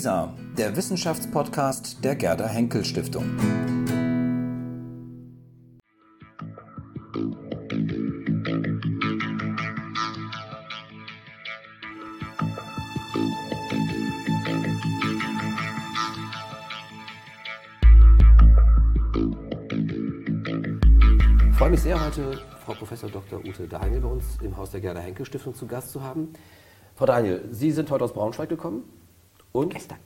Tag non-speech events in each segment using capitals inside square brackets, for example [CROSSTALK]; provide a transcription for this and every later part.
WISA, der Wissenschaftspodcast der Gerda Henkel Stiftung. Ich freue mich sehr, heute Frau Professor Dr. Ute Daniel bei uns im Haus der Gerda Henkel Stiftung zu Gast zu haben. Frau Daniel, Sie sind heute aus Braunschweig gekommen und Gestern.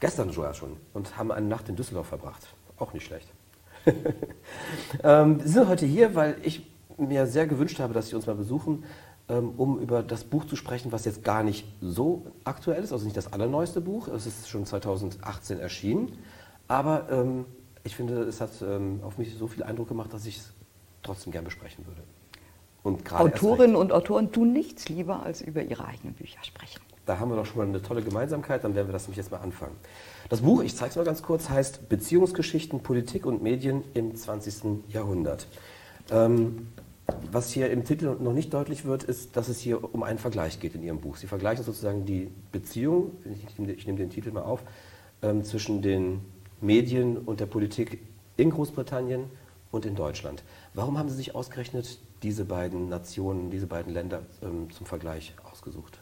Gestern sogar schon und haben eine Nacht in Düsseldorf verbracht. Auch nicht schlecht. [LAUGHS] ähm, Sie sind heute hier, weil ich mir sehr gewünscht habe, dass Sie uns mal besuchen, ähm, um über das Buch zu sprechen, was jetzt gar nicht so aktuell ist, also nicht das allerneueste Buch. Es ist schon 2018 erschienen. Aber ähm, ich finde, es hat ähm, auf mich so viel Eindruck gemacht, dass ich es trotzdem gern besprechen würde. Und gerade erst Autorinnen und Autoren tun nichts lieber, als über ihre eigenen Bücher sprechen. Da haben wir doch schon mal eine tolle Gemeinsamkeit, dann werden wir das nämlich jetzt mal anfangen. Das Buch, ich zeige es mal ganz kurz, heißt Beziehungsgeschichten, Politik und Medien im 20. Jahrhundert. Ähm, was hier im Titel noch nicht deutlich wird, ist, dass es hier um einen Vergleich geht in Ihrem Buch. Sie vergleichen sozusagen die Beziehung, ich nehme, den Titel mal auf, ähm, zwischen den Medien und der Politik in Großbritannien und in Deutschland. Warum haben Sie sich ausgerechnet diese beiden Nationen, diese beiden Länder ähm, zum Vergleich ausgesucht?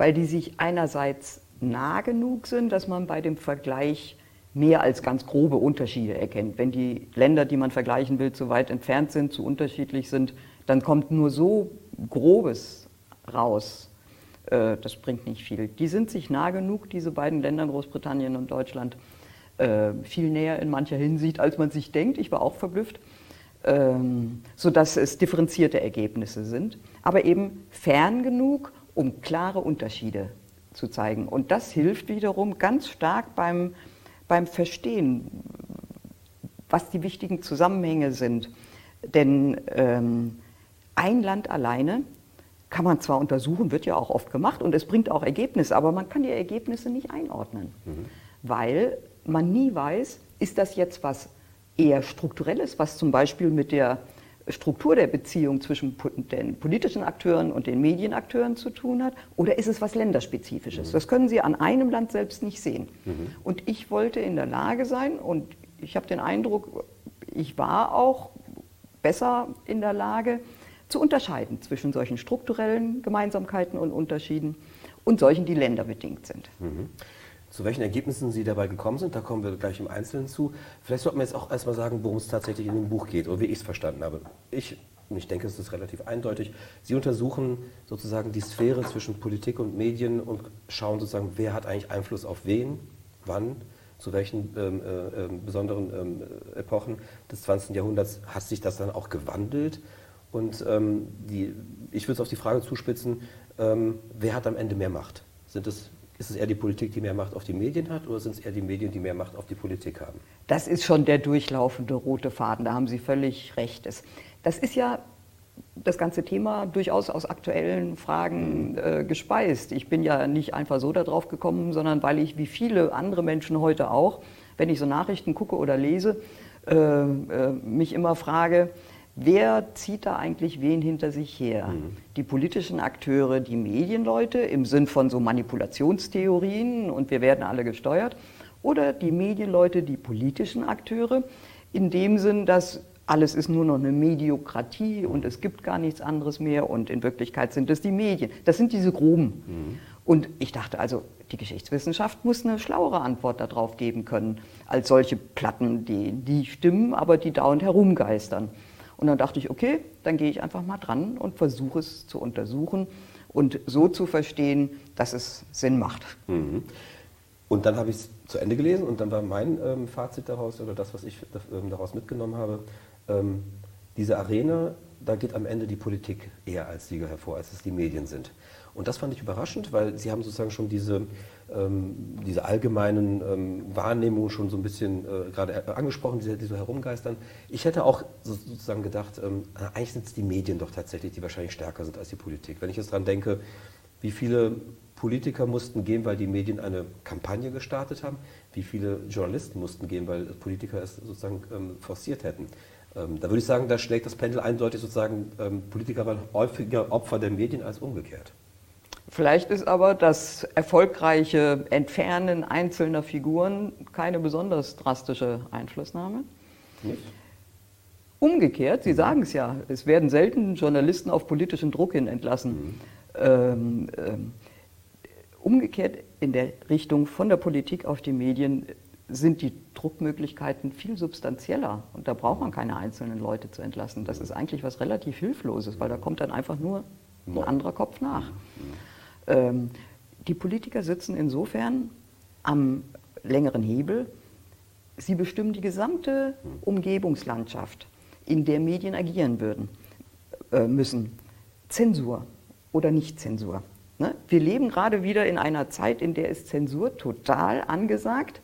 Weil die sich einerseits nah genug sind, dass man bei dem Vergleich mehr als ganz grobe Unterschiede erkennt. Wenn die Länder, die man vergleichen will, zu weit entfernt sind, zu unterschiedlich sind, dann kommt nur so grobes raus. Äh, Das bringt nicht viel. Die sind sich nah genug, diese beiden Länder, Großbritannien und Deutschland, äh, viel näher in mancher Hinsicht, als man sich denkt. Ich war auch verblüfft, ähm, sodass es differenzierte Ergebnisse sind, aber eben fern genug, um klare Unterschiede zu zeigen. Und das hilft wiederum ganz stark beim, beim Verstehen, was die wichtigen Zusammenhänge sind. Denn ähm, ein Land alleine kann man zwar untersuchen, wird ja auch oft gemacht und es bringt auch Ergebnisse, aber man kann die Ergebnisse nicht einordnen, weil man nie weiß, ist das jetzt was eher strukturelles, was zum Beispiel mit der Struktur der Beziehung zwischen den politischen Akteuren und den Medienakteuren zu tun hat, oder ist es was länderspezifisches? Das können Sie an einem Land selbst nicht sehen. Und ich wollte in der Lage sein, und ich habe den Eindruck, ich war auch besser in der Lage, zu unterscheiden zwischen solchen strukturellen Gemeinsamkeiten und Unterschieden und solchen, die länderbedingt sind. Zu welchen Ergebnissen Sie dabei gekommen sind, da kommen wir gleich im Einzelnen zu. Vielleicht sollten wir jetzt auch erstmal sagen, worum es tatsächlich in dem Buch geht oder wie ich es verstanden habe. Ich, und ich denke, es ist relativ eindeutig, Sie untersuchen sozusagen die Sphäre zwischen Politik und Medien und schauen sozusagen, wer hat eigentlich Einfluss auf wen, wann, zu welchen ähm, äh, ähm, besonderen ähm, Epochen des 20. Jahrhunderts hat sich das dann auch gewandelt. Und ähm, die, ich würde es auf die Frage zuspitzen, ähm, wer hat am Ende mehr Macht? Sind es, ist es eher die Politik, die mehr Macht auf die Medien hat, oder sind es eher die Medien, die mehr Macht auf die Politik haben? Das ist schon der durchlaufende rote Faden, da haben Sie völlig recht. Das ist ja das ganze Thema durchaus aus aktuellen Fragen äh, gespeist. Ich bin ja nicht einfach so darauf gekommen, sondern weil ich wie viele andere Menschen heute auch, wenn ich so Nachrichten gucke oder lese, äh, äh, mich immer frage, wer zieht da eigentlich wen hinter sich her? Die politischen Akteure, die Medienleute im Sinn von so Manipulationstheorien und wir werden alle gesteuert oder die Medienleute, die politischen Akteure, in dem Sinn, dass alles ist nur noch eine Mediokratie und es gibt gar nichts anderes mehr und in Wirklichkeit sind es die Medien. Das sind diese groben. Und ich dachte also, die Geschichtswissenschaft muss eine schlauere Antwort darauf geben können, als solche Platten, die, die stimmen, aber die dauernd herumgeistern. Und dann dachte ich, okay, dann gehe ich einfach mal dran und versuche es zu untersuchen und so zu verstehen, dass es Sinn macht. Und dann habe ich es zu Ende gelesen und dann war mein ähm, Fazit daraus oder das, was ich ähm, daraus mitgenommen habe, ähm, diese Arena, da geht am Ende die Politik eher als Sieger hervor, als es die Medien sind. Und das fand ich überraschend, weil Sie haben sozusagen schon diese, ähm, diese allgemeinen ähm, Wahrnehmungen schon so ein bisschen äh, gerade äh, angesprochen, die, die so herumgeistern. Ich hätte auch so, sozusagen gedacht, ähm, eigentlich sind es die Medien doch tatsächlich, die wahrscheinlich stärker sind als die Politik. Wenn ich jetzt daran denke, wie viele Politiker mussten gehen, weil die Medien eine Kampagne gestartet haben, wie viele Journalisten mussten gehen, weil Politiker es sozusagen ähm, forciert hätten. Ähm, da würde ich sagen, da schlägt das Pendel eindeutig sozusagen, ähm, Politiker waren häufiger Opfer der Medien als umgekehrt. Vielleicht ist aber das erfolgreiche Entfernen einzelner Figuren keine besonders drastische Einflussnahme. Nicht? Umgekehrt, Sie sagen es ja, es werden selten Journalisten auf politischen Druck hin entlassen. Mhm. Ähm, ähm, umgekehrt in der Richtung von der Politik auf die Medien sind die Druckmöglichkeiten viel substanzieller und da braucht man keine einzelnen Leute zu entlassen. Das ist eigentlich was relativ Hilfloses, weil da kommt dann einfach nur ein anderer Kopf nach. Ähm, die Politiker sitzen insofern am längeren Hebel. Sie bestimmen die gesamte Umgebungslandschaft, in der Medien agieren würden, äh, müssen. Zensur oder Nicht-Zensur. Ne? Wir leben gerade wieder in einer Zeit, in der ist Zensur total angesagt.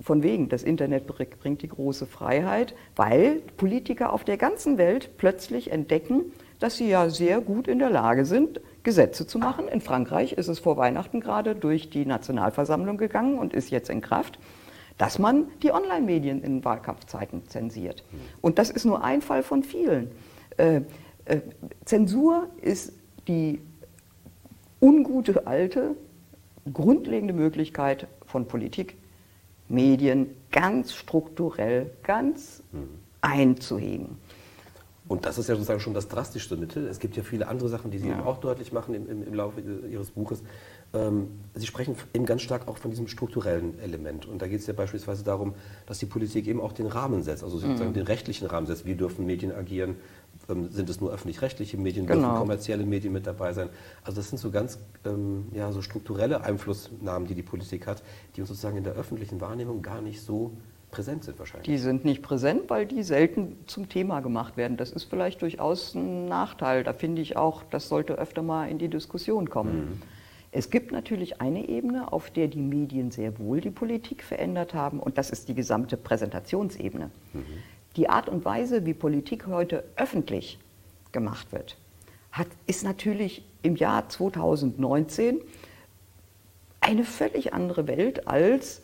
Von wegen, das Internet bringt die große Freiheit, weil Politiker auf der ganzen Welt plötzlich entdecken, dass sie ja sehr gut in der Lage sind, Gesetze zu machen. In Frankreich ist es vor Weihnachten gerade durch die Nationalversammlung gegangen und ist jetzt in Kraft, dass man die Online-Medien in Wahlkampfzeiten zensiert. Und das ist nur ein Fall von vielen. Äh, äh, Zensur ist die ungute alte, grundlegende Möglichkeit von Politik, Medien ganz strukturell, ganz mhm. einzuhegen. Und das ist ja sozusagen schon das drastischste Mittel. Es gibt ja viele andere Sachen, die Sie ja. auch deutlich machen im, im, im Laufe Ihres Buches. Ähm, Sie sprechen eben ganz stark auch von diesem strukturellen Element. Und da geht es ja beispielsweise darum, dass die Politik eben auch den Rahmen setzt, also sozusagen mhm. den rechtlichen Rahmen setzt. Wie dürfen Medien agieren? Ähm, sind es nur öffentlich-rechtliche Medien? Genau. Dürfen kommerzielle Medien mit dabei sein? Also das sind so ganz ähm, ja, so strukturelle Einflussnahmen, die die Politik hat, die uns sozusagen in der öffentlichen Wahrnehmung gar nicht so präsent sind wahrscheinlich. Die sind nicht präsent, weil die selten zum Thema gemacht werden. Das ist vielleicht durchaus ein Nachteil. Da finde ich auch, das sollte öfter mal in die Diskussion kommen. Mhm. Es gibt natürlich eine Ebene, auf der die Medien sehr wohl die Politik verändert haben, und das ist die gesamte Präsentationsebene. Mhm. Die Art und Weise, wie Politik heute öffentlich gemacht wird, hat, ist natürlich im Jahr 2019 eine völlig andere Welt als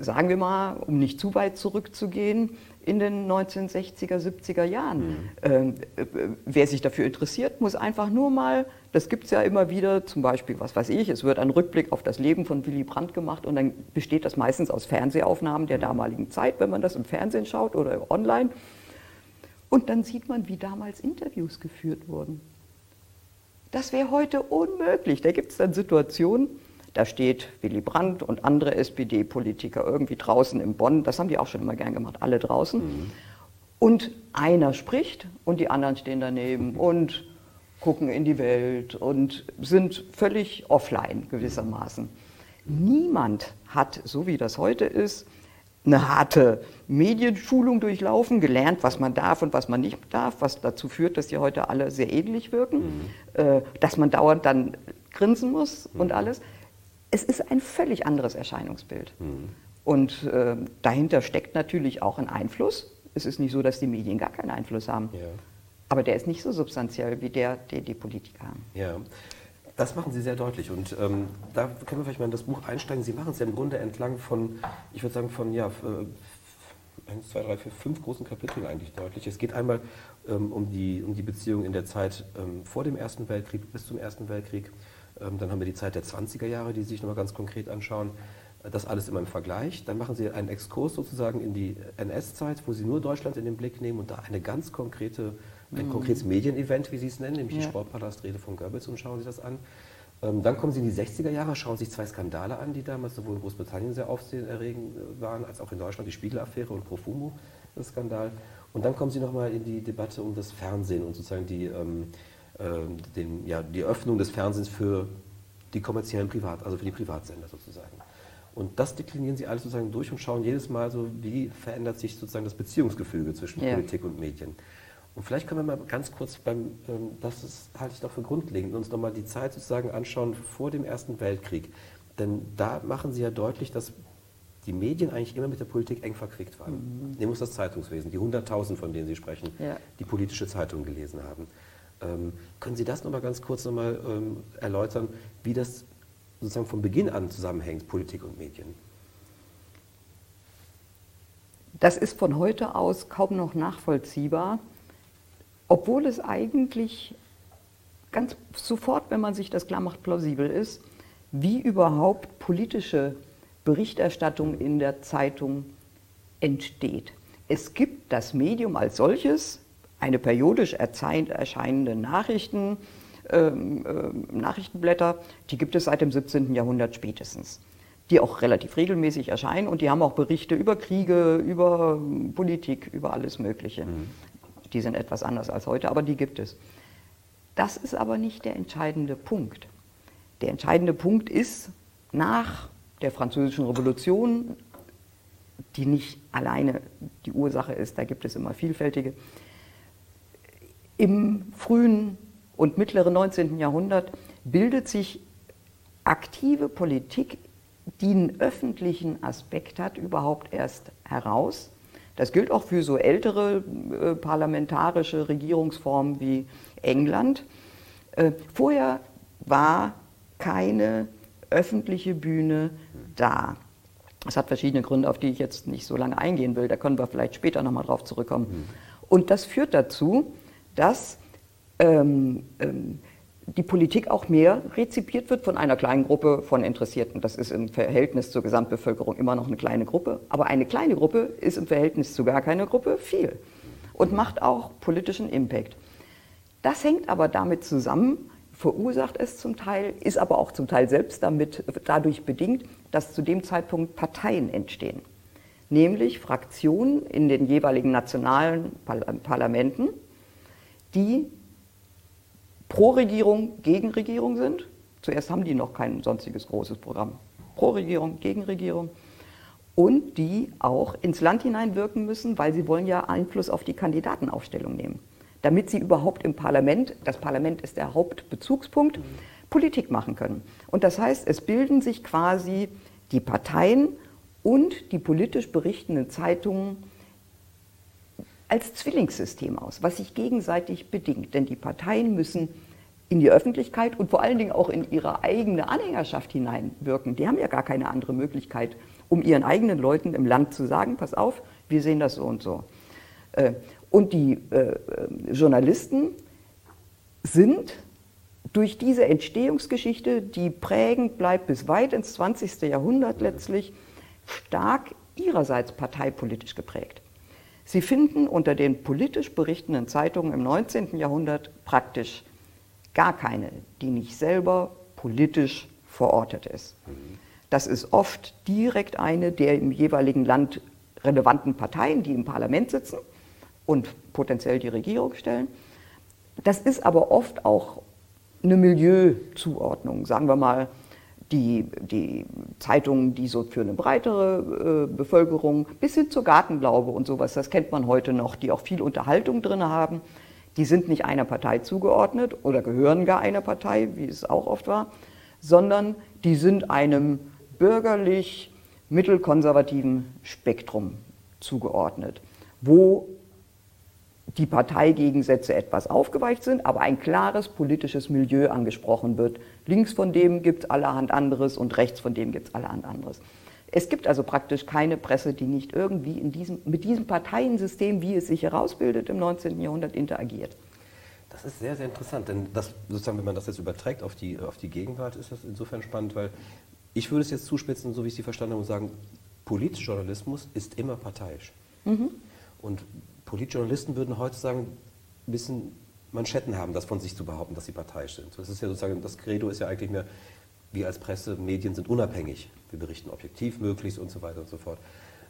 sagen wir mal, um nicht zu weit zurückzugehen, in den 1960er, 70er Jahren. Mhm. Ähm, äh, wer sich dafür interessiert, muss einfach nur mal, das gibt es ja immer wieder, zum Beispiel, was weiß ich, es wird ein Rückblick auf das Leben von Willy Brandt gemacht und dann besteht das meistens aus Fernsehaufnahmen der damaligen Zeit, wenn man das im Fernsehen schaut oder online. Und dann sieht man, wie damals Interviews geführt wurden. Das wäre heute unmöglich. Da gibt es dann Situationen, da steht Willy Brandt und andere SPD-Politiker irgendwie draußen im Bonn. Das haben die auch schon immer gern gemacht, alle draußen. Mhm. Und einer spricht und die anderen stehen daneben und gucken in die Welt und sind völlig offline gewissermaßen. Niemand hat, so wie das heute ist, eine harte Medienschulung durchlaufen, gelernt, was man darf und was man nicht darf, was dazu führt, dass die heute alle sehr ähnlich wirken, mhm. äh, dass man dauernd dann grinsen muss mhm. und alles es ist ein völlig anderes Erscheinungsbild. Mhm. Und äh, dahinter steckt natürlich auch ein Einfluss. Es ist nicht so, dass die Medien gar keinen Einfluss haben. Ja. Aber der ist nicht so substanziell wie der, den die Politiker haben. Ja. Das machen Sie sehr deutlich und ähm, da können wir vielleicht mal in das Buch einsteigen. Sie machen es ja im Grunde entlang von, ich würde sagen, von ja, eins, zwei, drei, vier, fünf großen Kapiteln eigentlich deutlich. Es geht einmal um, die, um die Beziehung in der Zeit ähm, vor dem Ersten Weltkrieg bis zum Ersten Weltkrieg. Ähm, dann haben wir die Zeit der 20er Jahre, die Sie sich nochmal ganz konkret anschauen. Das alles immer im Vergleich. Dann machen Sie einen Exkurs sozusagen in die NS-Zeit, wo Sie nur Deutschland in den Blick nehmen und da eine ganz konkrete, ein mhm. konkretes Medienevent, wie Sie es nennen, nämlich ja. die Sportpalastrede von Goebbels und schauen Sie das an. Ähm, dann kommen Sie in die 60er Jahre, schauen sich zwei Skandale an, die damals sowohl in Großbritannien sehr aufsehenerregend äh, waren, als auch in Deutschland, die Spiegel-Affäre und Profumo-Skandal. Und dann kommen Sie nochmal in die Debatte um das Fernsehen und sozusagen die ähm, ähm, den, ja, die Öffnung des Fernsehens für die kommerziellen Privat, also für die Privatsender sozusagen. Und das deklinieren sie alles sozusagen durch und schauen jedes Mal so, wie verändert sich sozusagen das Beziehungsgefüge zwischen ja. Politik und Medien. Und vielleicht können wir mal ganz kurz beim, ähm, das ist, halte ich noch für grundlegend, uns nochmal die Zeit sozusagen anschauen vor dem Ersten Weltkrieg. Denn da machen sie ja deutlich, dass die Medien eigentlich immer mit der Politik eng verquickt waren. Mhm. Nehmen wir uns das Zeitungswesen, die 100.000, von denen Sie sprechen, ja. die politische Zeitung gelesen haben. Ähm, können Sie das nochmal ganz kurz nochmal ähm, erläutern, wie das sozusagen von Beginn an zusammenhängt, Politik und Medien? Das ist von heute aus kaum noch nachvollziehbar, obwohl es eigentlich ganz sofort, wenn man sich das klar macht, plausibel ist, wie überhaupt politische Berichterstattung in der Zeitung entsteht. Es gibt das Medium als solches, eine periodisch erscheinende Nachrichten, ähm, äh, Nachrichtenblätter, die gibt es seit dem 17. Jahrhundert spätestens, die auch relativ regelmäßig erscheinen und die haben auch Berichte über Kriege, über Politik, über alles Mögliche. Mhm. Die sind etwas anders als heute, aber die gibt es. Das ist aber nicht der entscheidende Punkt. Der entscheidende Punkt ist, nach der Französischen Revolution, die nicht alleine die Ursache ist, da gibt es immer vielfältige, im frühen und mittleren 19. Jahrhundert bildet sich aktive Politik, die einen öffentlichen Aspekt hat, überhaupt erst heraus. Das gilt auch für so ältere äh, parlamentarische Regierungsformen wie England. Äh, vorher war keine öffentliche Bühne da. Das hat verschiedene Gründe, auf die ich jetzt nicht so lange eingehen will. Da können wir vielleicht später nochmal drauf zurückkommen. Mhm. Und das führt dazu, dass ähm, ähm, die Politik auch mehr rezipiert wird von einer kleinen Gruppe von Interessierten. Das ist im Verhältnis zur Gesamtbevölkerung immer noch eine kleine Gruppe. Aber eine kleine Gruppe ist im Verhältnis zu gar keiner Gruppe viel und macht auch politischen Impact. Das hängt aber damit zusammen, verursacht es zum Teil, ist aber auch zum Teil selbst damit, dadurch bedingt, dass zu dem Zeitpunkt Parteien entstehen. Nämlich Fraktionen in den jeweiligen nationalen Parlamenten, die pro Regierung, gegen Regierung sind. Zuerst haben die noch kein sonstiges großes Programm. Pro Regierung, gegen Regierung. Und die auch ins Land hineinwirken müssen, weil sie wollen ja Einfluss auf die Kandidatenaufstellung nehmen damit sie überhaupt im Parlament, das Parlament ist der Hauptbezugspunkt. Politik machen können. Und das heißt, es bilden sich quasi die Parteien und die politisch berichtenden Zeitungen als Zwillingssystem aus, was sich gegenseitig bedingt. Denn die Parteien müssen in die Öffentlichkeit und vor allen Dingen auch in ihre eigene Anhängerschaft hineinwirken. Die haben ja gar keine andere Möglichkeit, um ihren eigenen Leuten im Land zu sagen, pass auf, wir sehen das so und so. Äh, und die äh, Journalisten sind durch diese Entstehungsgeschichte, die prägend bleibt bis weit ins 20. Jahrhundert letztlich, stark ihrerseits parteipolitisch geprägt. Sie finden unter den politisch berichtenden Zeitungen im 19. Jahrhundert praktisch gar keine, die nicht selber politisch verortet ist. Das ist oft direkt eine der im jeweiligen Land relevanten Parteien, die im Parlament sitzen und potenziell die Regierung stellen. Das ist aber oft auch eine Milieuzuordnung, sagen wir mal, die, die Zeitungen, die so für eine breitere äh, Bevölkerung bis hin zur Gartenglaube und sowas, das kennt man heute noch, die auch viel Unterhaltung drin haben, die sind nicht einer Partei zugeordnet oder gehören gar einer Partei, wie es auch oft war, sondern die sind einem bürgerlich mittelkonservativen Spektrum zugeordnet, wo die Parteigegensätze etwas aufgeweicht sind, aber ein klares politisches Milieu angesprochen wird. Links von dem gibt es allerhand anderes und rechts von dem gibt es allerhand anderes. Es gibt also praktisch keine Presse, die nicht irgendwie in diesem, mit diesem Parteiensystem, wie es sich herausbildet im 19. Jahrhundert, interagiert. Das ist sehr, sehr interessant, denn das, sozusagen, wenn man das jetzt überträgt auf die, auf die Gegenwart, ist das insofern spannend, weil ich würde es jetzt zuspitzen, so wie ich Sie verstanden habe, und sagen, Politjournalismus ist immer parteiisch. Mhm. Und Politjournalisten würden heute sagen, ein bisschen Manschetten haben, das von sich zu behaupten, dass sie parteiisch sind. Das ist ja sozusagen, das Credo ist ja eigentlich mehr, wir als Presse, Medien sind unabhängig. Wir berichten objektiv möglichst und so weiter und so fort.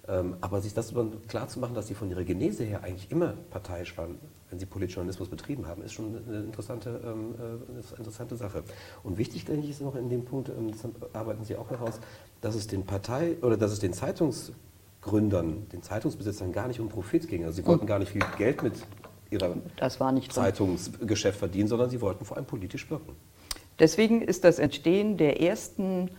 Ähm, aber sich das klar zu machen, dass sie von ihrer Genese her eigentlich immer parteiisch waren, wenn sie Politjournalismus betrieben haben, ist schon eine interessante, ähm, äh, eine interessante Sache. Und wichtig, denke ich, ist noch in dem Punkt, ähm, das arbeiten Sie auch heraus, dass es den Partei oder dass es den Zeitungs Gründern, den Zeitungsbesitzern gar nicht um Profit ging. Also sie wollten gar nicht viel Geld mit ihrer Zeitungsgeschäft verdienen, sondern sie wollten vor allem politisch wirken. Deswegen ist das Entstehen der ersten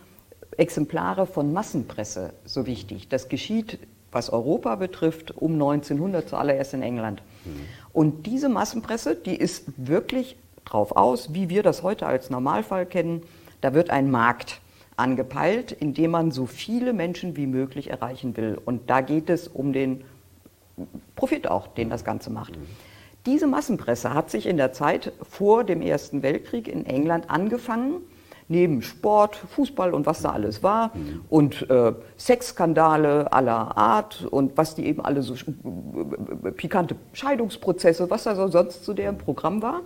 Exemplare von Massenpresse so wichtig. Das geschieht, was Europa betrifft, um 1900 zuallererst in England. Mhm. Und diese Massenpresse, die ist wirklich drauf aus, wie wir das heute als Normalfall kennen. Da wird ein Markt angepeilt, indem man so viele Menschen wie möglich erreichen will. Und da geht es um den Profit auch, den das Ganze macht. Diese Massenpresse hat sich in der Zeit vor dem Ersten Weltkrieg in England angefangen, neben Sport, Fußball und was da alles war mhm. und äh, Sexskandale aller Art und was die eben alle so äh, pikante Scheidungsprozesse, was da so sonst zu deren Programm war,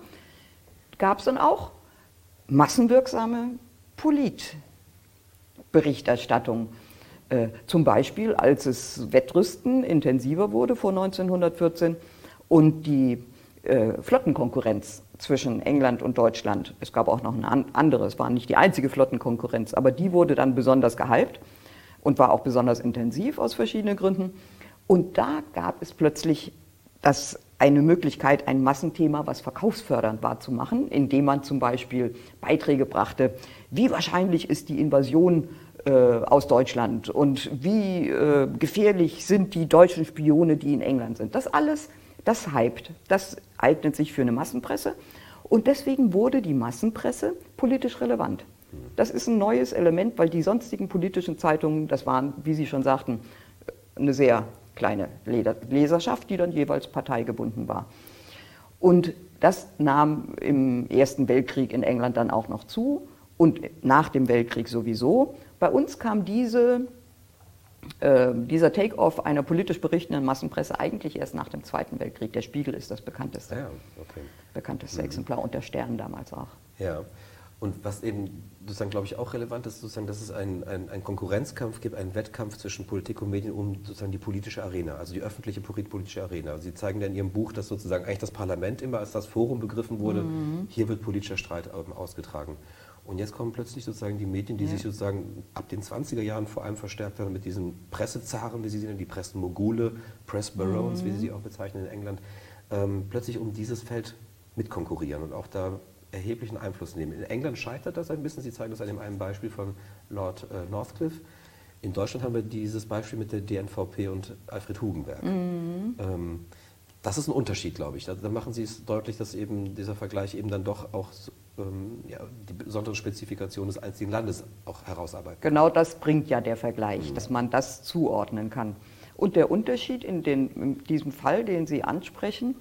gab es dann auch massenwirksame Politberichterstattung. Äh, zum Beispiel, als es Wettrüsten intensiver wurde vor 1914 und die äh, Flottenkonkurrenz zwischen England und Deutschland. Es gab auch noch eine andere, es war nicht die einzige Flottenkonkurrenz, aber die wurde dann besonders gehypt und war auch besonders intensiv aus verschiedenen Gründen. Und da gab es plötzlich das, eine Möglichkeit, ein Massenthema, was verkaufsfördernd war, zu machen, indem man zum Beispiel Beiträge brachte, wie wahrscheinlich ist die Invasion äh, aus Deutschland und wie äh, gefährlich sind die deutschen Spione, die in England sind. Das alles das hypt, das eignet sich für eine Massenpresse und deswegen wurde die Massenpresse politisch relevant. Das ist ein neues Element, weil die sonstigen politischen Zeitungen, das waren, wie Sie schon sagten, eine sehr kleine Leserschaft, die dann jeweils parteigebunden war. Und das nahm im Ersten Weltkrieg in England dann auch noch zu und nach dem Weltkrieg sowieso. Bei uns kam diese äh, dieser Take-off einer politisch berichtenden Massenpresse eigentlich erst nach dem Zweiten Weltkrieg. Der Spiegel ist das bekannteste, ja, okay. bekannteste mhm. Exemplar und der Stern damals auch. Ja. Und was eben sozusagen, glaube ich, auch relevant ist, sozusagen, dass es einen ein Konkurrenzkampf gibt, einen Wettkampf zwischen Politik und Medien um sozusagen die politische Arena, also die öffentliche politische Arena. Sie zeigen ja in Ihrem Buch, dass sozusagen eigentlich das Parlament immer als das Forum begriffen wurde. Mhm. Hier wird politischer Streit ähm, ausgetragen. Und jetzt kommen plötzlich sozusagen die Medien, die ja. sich sozusagen ab den 20er Jahren vor allem verstärkt haben mit diesen Pressezaren, wie sie sie nennen, die Pressenmogule, Pressbarons, mhm. wie sie sie auch bezeichnen in England, ähm, plötzlich um dieses Feld mitkonkurrieren und auch da erheblichen Einfluss nehmen. In England scheitert das ein bisschen, Sie zeigen das an dem einen Beispiel von Lord äh, Northcliffe. In Deutschland haben wir dieses Beispiel mit der DNVP und Alfred Hugenberg. Mhm. Ähm, das ist ein Unterschied, glaube ich. Da, da, machen Sie es deutlich, dass eben dieser Vergleich eben dann doch auch ähm, ja, die besondere Spezifikation des einzigen Landes auch herausarbeiten. Genau das bringt ja der Vergleich, mhm. dass man das zuordnen kann. Und der Unterschied in, den, in diesem Fall, den Sie ansprechen,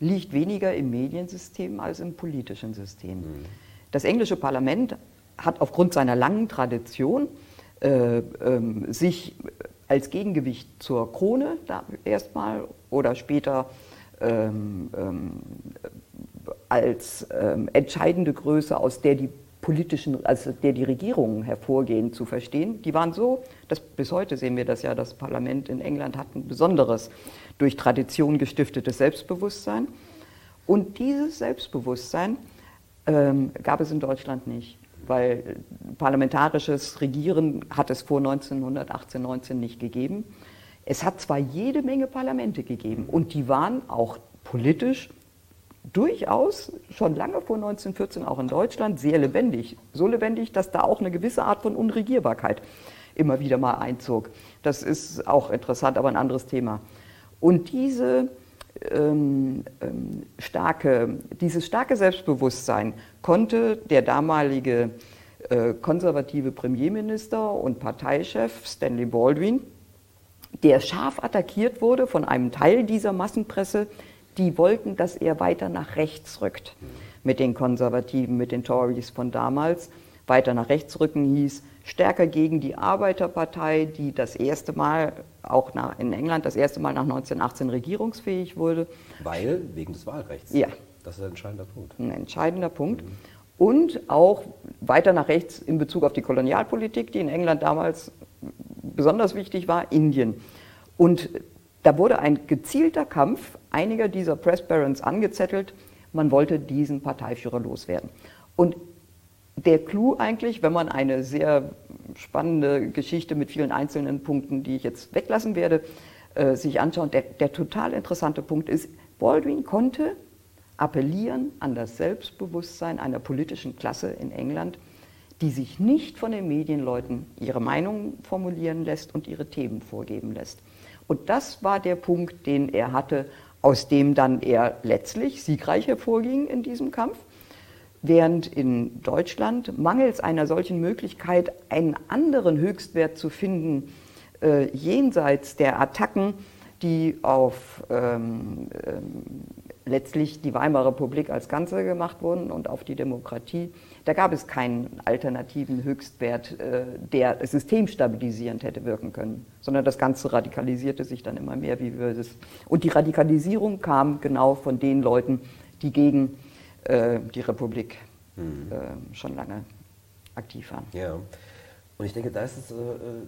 liegt weniger im Mediensystem als im politischen System. Mhm. Das englische Parlament hat aufgrund seiner langen Tradition äh, ähm, sich als Gegengewicht zur Krone erstmal oder später ähm, ähm, als ähm, entscheidende Größe, aus der die politischen, also der die Regierungen hervorgehen, zu verstehen. Die waren so, dass bis heute sehen wir das ja, das Parlament in England hat ein besonderes, durch Tradition gestiftetes Selbstbewusstsein. Und dieses Selbstbewusstsein ähm, gab es in Deutschland nicht, weil parlamentarisches Regieren hat es vor 1918, 19 nicht gegeben. Es hat zwar jede Menge Parlamente gegeben und die waren auch politisch durchaus schon lange vor 1914 auch in Deutschland sehr lebendig. So lebendig, dass da auch eine gewisse Art von Unregierbarkeit immer wieder mal einzog. Das ist auch interessant, aber ein anderes Thema. Und diese, ähm, ähm, starke, dieses starke Selbstbewusstsein konnte der damalige äh, konservative Premierminister und Parteichef Stanley Baldwin, der scharf attackiert wurde von einem Teil dieser Massenpresse, die wollten, dass er weiter nach rechts rückt mit den Konservativen, mit den Tories von damals. Weiter nach rechts rücken hieß stärker gegen die Arbeiterpartei, die das erste Mal, auch in England, das erste Mal nach 1918 regierungsfähig wurde. Weil, wegen des Wahlrechts. Ja. Das ist ein entscheidender Punkt. Ein entscheidender Punkt. Mhm. Und auch weiter nach rechts in Bezug auf die Kolonialpolitik, die in England damals besonders wichtig war, Indien. Und da wurde ein gezielter Kampf einiger dieser Press Barons angezettelt. Man wollte diesen Parteiführer loswerden. Und der Clou eigentlich, wenn man eine sehr spannende Geschichte mit vielen einzelnen Punkten, die ich jetzt weglassen werde, äh, sich anschaut, der, der total interessante Punkt ist, Baldwin konnte appellieren an das Selbstbewusstsein einer politischen Klasse in England, die sich nicht von den Medienleuten ihre Meinung formulieren lässt und ihre Themen vorgeben lässt. Und das war der Punkt, den er hatte, aus dem dann er letztlich siegreich hervorging in diesem Kampf. Während in Deutschland mangels einer solchen Möglichkeit, einen anderen Höchstwert zu finden, äh, jenseits der Attacken, die auf ähm, ähm, letztlich die Weimarer Republik als Ganze gemacht wurden und auf die Demokratie. Da gab es keinen alternativen Höchstwert, äh, der systemstabilisierend hätte wirken können, sondern das Ganze radikalisierte sich dann immer mehr, wie wir es. Und die Radikalisierung kam genau von den Leuten, die gegen äh, die Republik mhm. äh, schon lange aktiv waren. Ja. Und ich denke, da ist es, äh,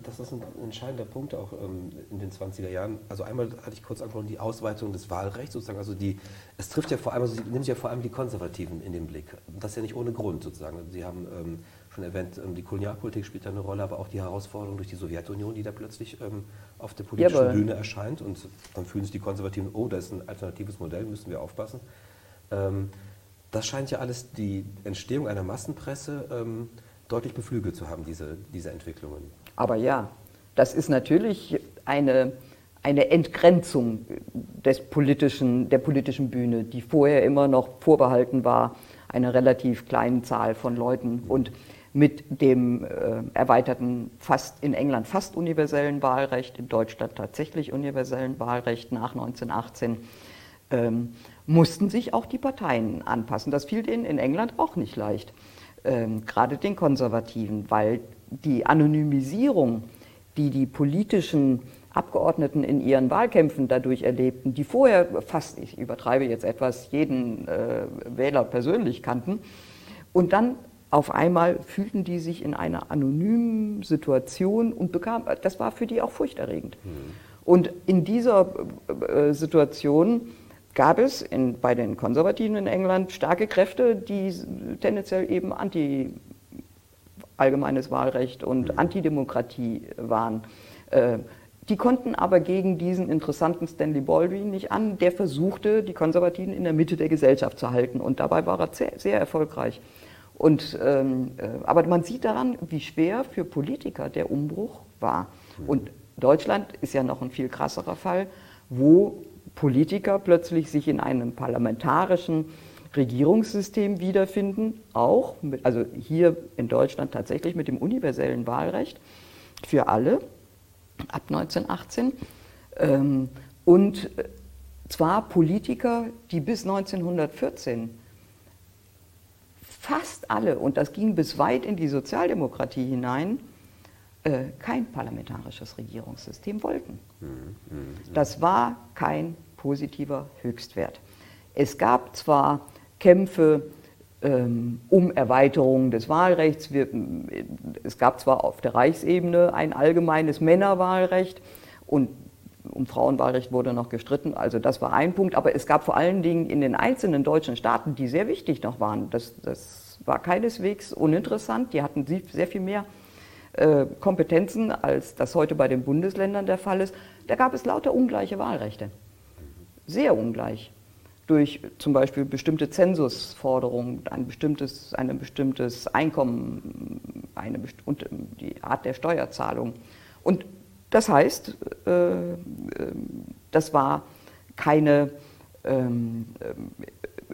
das ist ein entscheidender Punkt auch ähm, in den 20er Jahren. Also einmal hatte ich kurz angesprochen, die Ausweitung des Wahlrechts sozusagen. Also die, es trifft ja vor allem, also sie nimmt ja vor allem die Konservativen in den Blick. Das ist ja nicht ohne Grund sozusagen. Sie haben ähm, schon erwähnt, ähm, die Kolonialpolitik spielt da eine Rolle, aber auch die Herausforderung durch die Sowjetunion, die da plötzlich ähm, auf der politischen ja, Bühne erscheint. Und dann fühlen sich die Konservativen, oh, da ist ein alternatives Modell, müssen wir aufpassen. Ähm, das scheint ja alles die Entstehung einer Massenpresse ähm, deutlich beflügelt zu haben, diese, diese Entwicklungen. Aber ja, das ist natürlich eine, eine Entgrenzung des politischen, der politischen Bühne, die vorher immer noch vorbehalten war einer relativ kleinen Zahl von Leuten. Und mit dem äh, erweiterten, fast in England fast universellen Wahlrecht, in Deutschland tatsächlich universellen Wahlrecht nach 1918, ähm, mussten sich auch die Parteien anpassen. Das fiel denen in England auch nicht leicht ähm, gerade den Konservativen, weil die Anonymisierung, die die politischen Abgeordneten in ihren Wahlkämpfen dadurch erlebten, die vorher fast, ich übertreibe jetzt etwas, jeden äh, Wähler persönlich kannten, und dann auf einmal fühlten die sich in einer anonymen Situation und bekamen, das war für die auch furchterregend. Mhm. Und in dieser äh, Situation gab es in, bei den Konservativen in England starke Kräfte, die tendenziell eben anti allgemeines Wahlrecht und mhm. Antidemokratie waren. Äh, die konnten aber gegen diesen interessanten Stanley Baldwin nicht an, der versuchte, die Konservativen in der Mitte der Gesellschaft zu halten. Und dabei war er sehr, sehr erfolgreich. Und, ähm, äh, aber man sieht daran, wie schwer für Politiker der Umbruch war. Mhm. Und Deutschland ist ja noch ein viel krasserer Fall, wo Politiker plötzlich sich in einem parlamentarischen Regierungssystem wiederfinden, auch, mit, also hier in Deutschland tatsächlich mit dem universellen Wahlrecht für alle ab 1918. Ähm, und zwar Politiker, die bis 1914 fast alle, und das ging bis weit in die Sozialdemokratie hinein, äh, kein parlamentarisches Regierungssystem wollten. Mhm, mhm. Das war kein positiver Höchstwert. Es gab zwar Kämpfe ähm, um Erweiterung des Wahlrechts, Wir, es gab zwar auf der Reichsebene ein allgemeines Männerwahlrecht und um Frauenwahlrecht wurde noch gestritten, also das war ein Punkt, aber es gab vor allen Dingen in den einzelnen deutschen Staaten, die sehr wichtig noch waren, das, das war keineswegs uninteressant, die hatten sehr viel mehr äh, Kompetenzen, als das heute bei den Bundesländern der Fall ist, da gab es lauter ungleiche Wahlrechte. Sehr ungleich. Durch zum Beispiel bestimmte Zensusforderungen, ein bestimmtes, ein bestimmtes Einkommen, eine, und die Art der Steuerzahlung. Und das heißt, äh, das war keine ähm,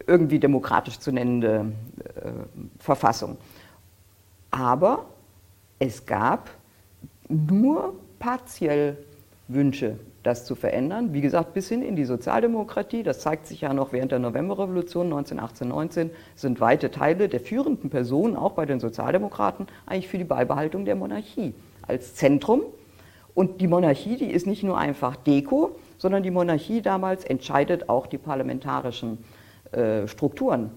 irgendwie demokratisch zu nennende äh, Verfassung. Aber es gab nur partiell Wünsche, das zu verändern. Wie gesagt, bis hin in die Sozialdemokratie, das zeigt sich ja noch während der Novemberrevolution 1918, 19, sind weite Teile der führenden Personen, auch bei den Sozialdemokraten, eigentlich für die Beibehaltung der Monarchie als Zentrum. Und die Monarchie, die ist nicht nur einfach Deko, sondern die Monarchie damals entscheidet auch die parlamentarischen äh, Strukturen.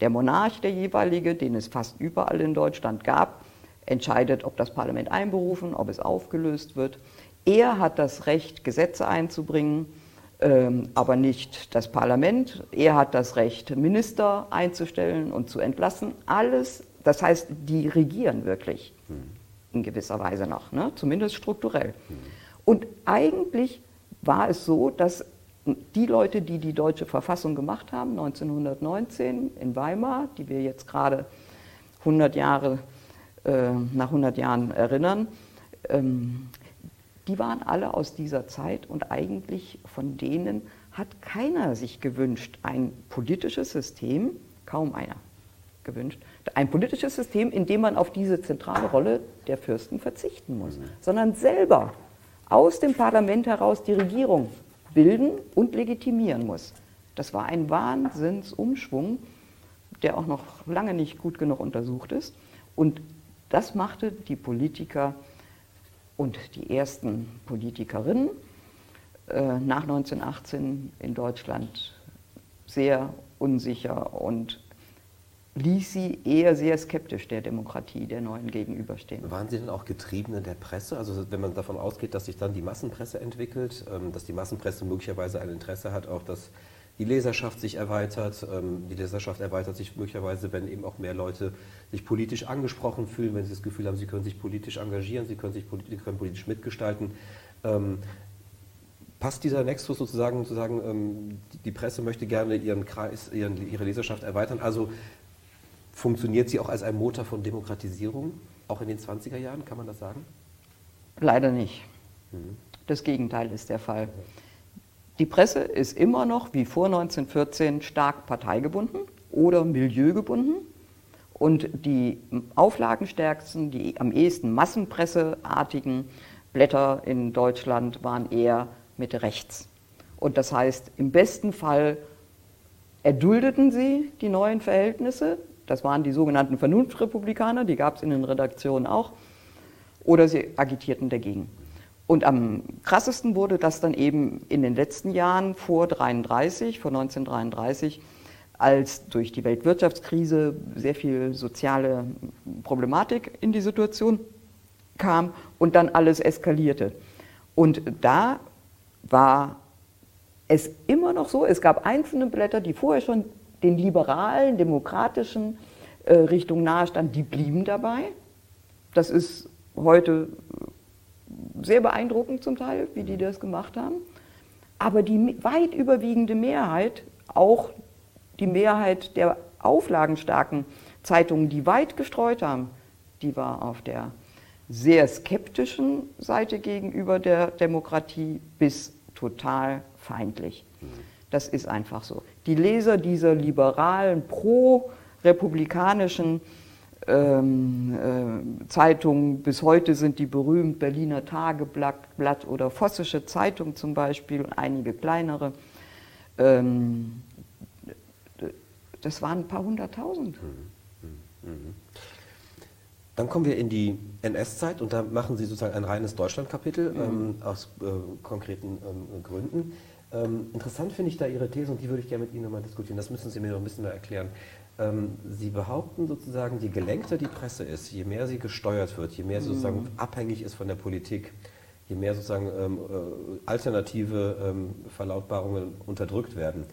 Der Monarch, der jeweilige, den es fast überall in Deutschland gab, entscheidet, ob das Parlament einberufen, ob es aufgelöst wird. Er hat das Recht, Gesetze einzubringen, ähm, aber nicht das Parlament. Er hat das Recht, Minister einzustellen und zu entlassen. Alles, das heißt, die regieren wirklich in gewisser Weise noch, ne? zumindest strukturell. Und eigentlich war es so, dass die Leute, die die deutsche Verfassung gemacht haben, 1919 in Weimar, die wir jetzt gerade 100 Jahre äh, nach 100 Jahren erinnern, ähm, die waren alle aus dieser Zeit und eigentlich von denen hat keiner sich gewünscht, ein politisches System, kaum einer gewünscht, ein politisches System, in dem man auf diese zentrale Rolle der Fürsten verzichten muss, mhm. sondern selber aus dem Parlament heraus die Regierung bilden und legitimieren muss. Das war ein Wahnsinnsumschwung, der auch noch lange nicht gut genug untersucht ist. Und das machte die Politiker und die ersten Politikerinnen äh, nach 1918 in Deutschland sehr unsicher und ließ sie eher sehr skeptisch der Demokratie der neuen gegenüberstehen. Waren Sie denn auch Getriebene der Presse? Also wenn man davon ausgeht, dass sich dann die Massenpresse entwickelt, ähm, dass die Massenpresse möglicherweise ein Interesse hat, auch dass die Leserschaft sich erweitert. Ähm, die Leserschaft erweitert sich möglicherweise, wenn eben auch mehr Leute sich politisch angesprochen fühlen, wenn sie das Gefühl haben, sie können sich politisch engagieren, sie können sich politisch, können politisch mitgestalten. Ähm, passt dieser Nexus sozusagen, sozusagen die Presse möchte gerne ihren Kreis, ihren, ihre Leserschaft erweitern, also Funktioniert sie auch als ein Motor von Demokratisierung, auch in den 20er Jahren, kann man das sagen? Leider nicht. Mhm. Das Gegenteil ist der Fall. Die Presse ist immer noch wie vor 1914 stark parteigebunden oder milieugebunden. Und die auflagenstärksten, die am ehesten massenpresseartigen Blätter in Deutschland waren eher Mitte rechts. Und das heißt, im besten Fall erduldeten sie die neuen Verhältnisse, das waren die sogenannten Vernunftrepublikaner, die gab es in den Redaktionen auch. Oder sie agitierten dagegen. Und am krassesten wurde das dann eben in den letzten Jahren vor 33, vor 1933, als durch die Weltwirtschaftskrise sehr viel soziale Problematik in die Situation kam und dann alles eskalierte. Und da war es immer noch so, es gab einzelne Blätter, die vorher schon den liberalen, demokratischen äh, Richtungen nahestand, die blieben dabei. Das ist heute sehr beeindruckend zum Teil, wie die das gemacht haben. Aber die weit überwiegende Mehrheit, auch die Mehrheit der auflagenstarken Zeitungen, die weit gestreut haben, die war auf der sehr skeptischen Seite gegenüber der Demokratie bis total feindlich. Mhm. Das ist einfach so. Die Leser dieser liberalen, pro-republikanischen ähm, äh, Zeitungen, bis heute sind die berühmt Berliner Tageblatt oder Vossische Zeitung zum Beispiel, einige kleinere, ähm, das waren ein paar hunderttausend. Mhm. Mhm. Dann kommen wir in die NS-Zeit und da machen Sie sozusagen ein reines Deutschland-Kapitel mhm. ähm, aus äh, konkreten ähm, Gründen. Ähm, interessant finde ich da Ihre These und die würde ich gerne mit Ihnen nochmal diskutieren. Das müssen Sie mir noch ein bisschen mehr erklären. Ähm, sie behaupten sozusagen, je gelenkter die Presse ist, je mehr sie gesteuert wird, je mehr sie sozusagen mhm. abhängig ist von der Politik, je mehr sozusagen ähm, äh, alternative ähm, Verlautbarungen unterdrückt werden,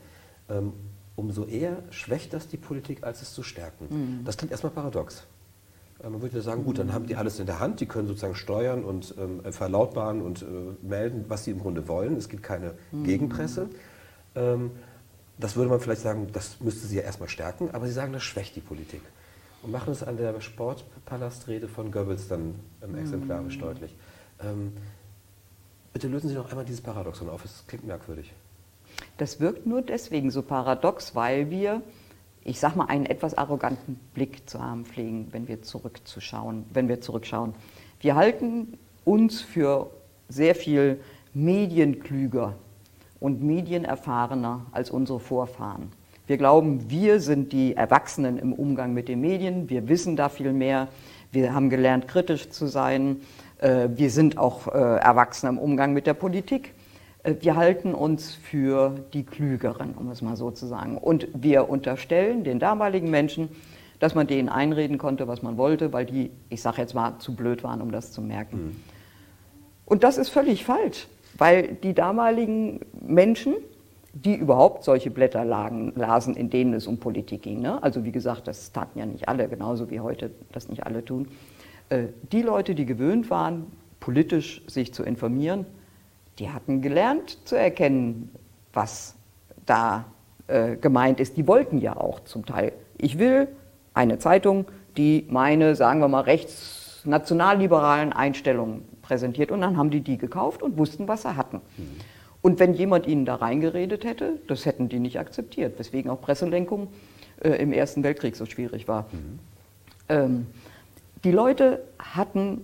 ähm, umso eher schwächt das die Politik, als es zu stärken. Mhm. Das klingt erstmal paradox. Äh, man würde sagen, gut, dann haben die alles in der Hand, die können sozusagen steuern und ähm, verlautbaren und äh, melden, was sie im Grunde wollen. Es gibt keine mhm. Gegenpresse. Das würde man vielleicht sagen, das müsste sie ja erstmal stärken, aber sie sagen, das schwächt die Politik. Und machen es an der Sportpalastrede von Goebbels dann ähm, exemplarisch mhm. deutlich. Ähm, bitte lösen Sie noch einmal dieses Paradoxon auf, es klingt merkwürdig. Das wirkt nur deswegen so paradox, weil wir ich sag mal, einen etwas arroganten Blick zu haben pflegen, wenn wir zurückzuschauen, wenn wir zurückschauen. Wir halten uns für sehr viel medienklüger und medienerfahrener als unsere Vorfahren. Wir glauben, wir sind die Erwachsenen im Umgang mit den Medien, wir wissen da viel mehr, wir haben gelernt, kritisch zu sein, äh, wir sind auch äh, Erwachsene im Umgang mit der Politik. Äh, wir halten uns für die Klügeren, um es mal so zu sagen. Und wir unterstellen den damaligen Menschen, dass man denen einreden konnte, was man wollte, weil die, ich sage jetzt mal, zu blöd waren, um das zu merken. Mhm. Und das ist völlig falsch, weil die damaligen Menschen, die überhaupt solche Blätter lagen, lasen, in denen es um Politik ging, ne? also wie gesagt, das taten ja nicht alle, genauso wie heute das nicht alle tun, äh, die Leute, die gewöhnt waren, politisch sich zu informieren, die hatten gelernt zu erkennen, was da äh, gemeint ist. Die wollten ja auch zum Teil. Ich will eine Zeitung, die meine, sagen wir mal, rechtsnationalliberalen Einstellungen präsentiert. Und dann haben die die gekauft und wussten, was sie hatten. Mhm. Und wenn jemand ihnen da reingeredet hätte, das hätten die nicht akzeptiert, weswegen auch Presselenkung äh, im Ersten Weltkrieg so schwierig war. Mhm. Ähm, die Leute hatten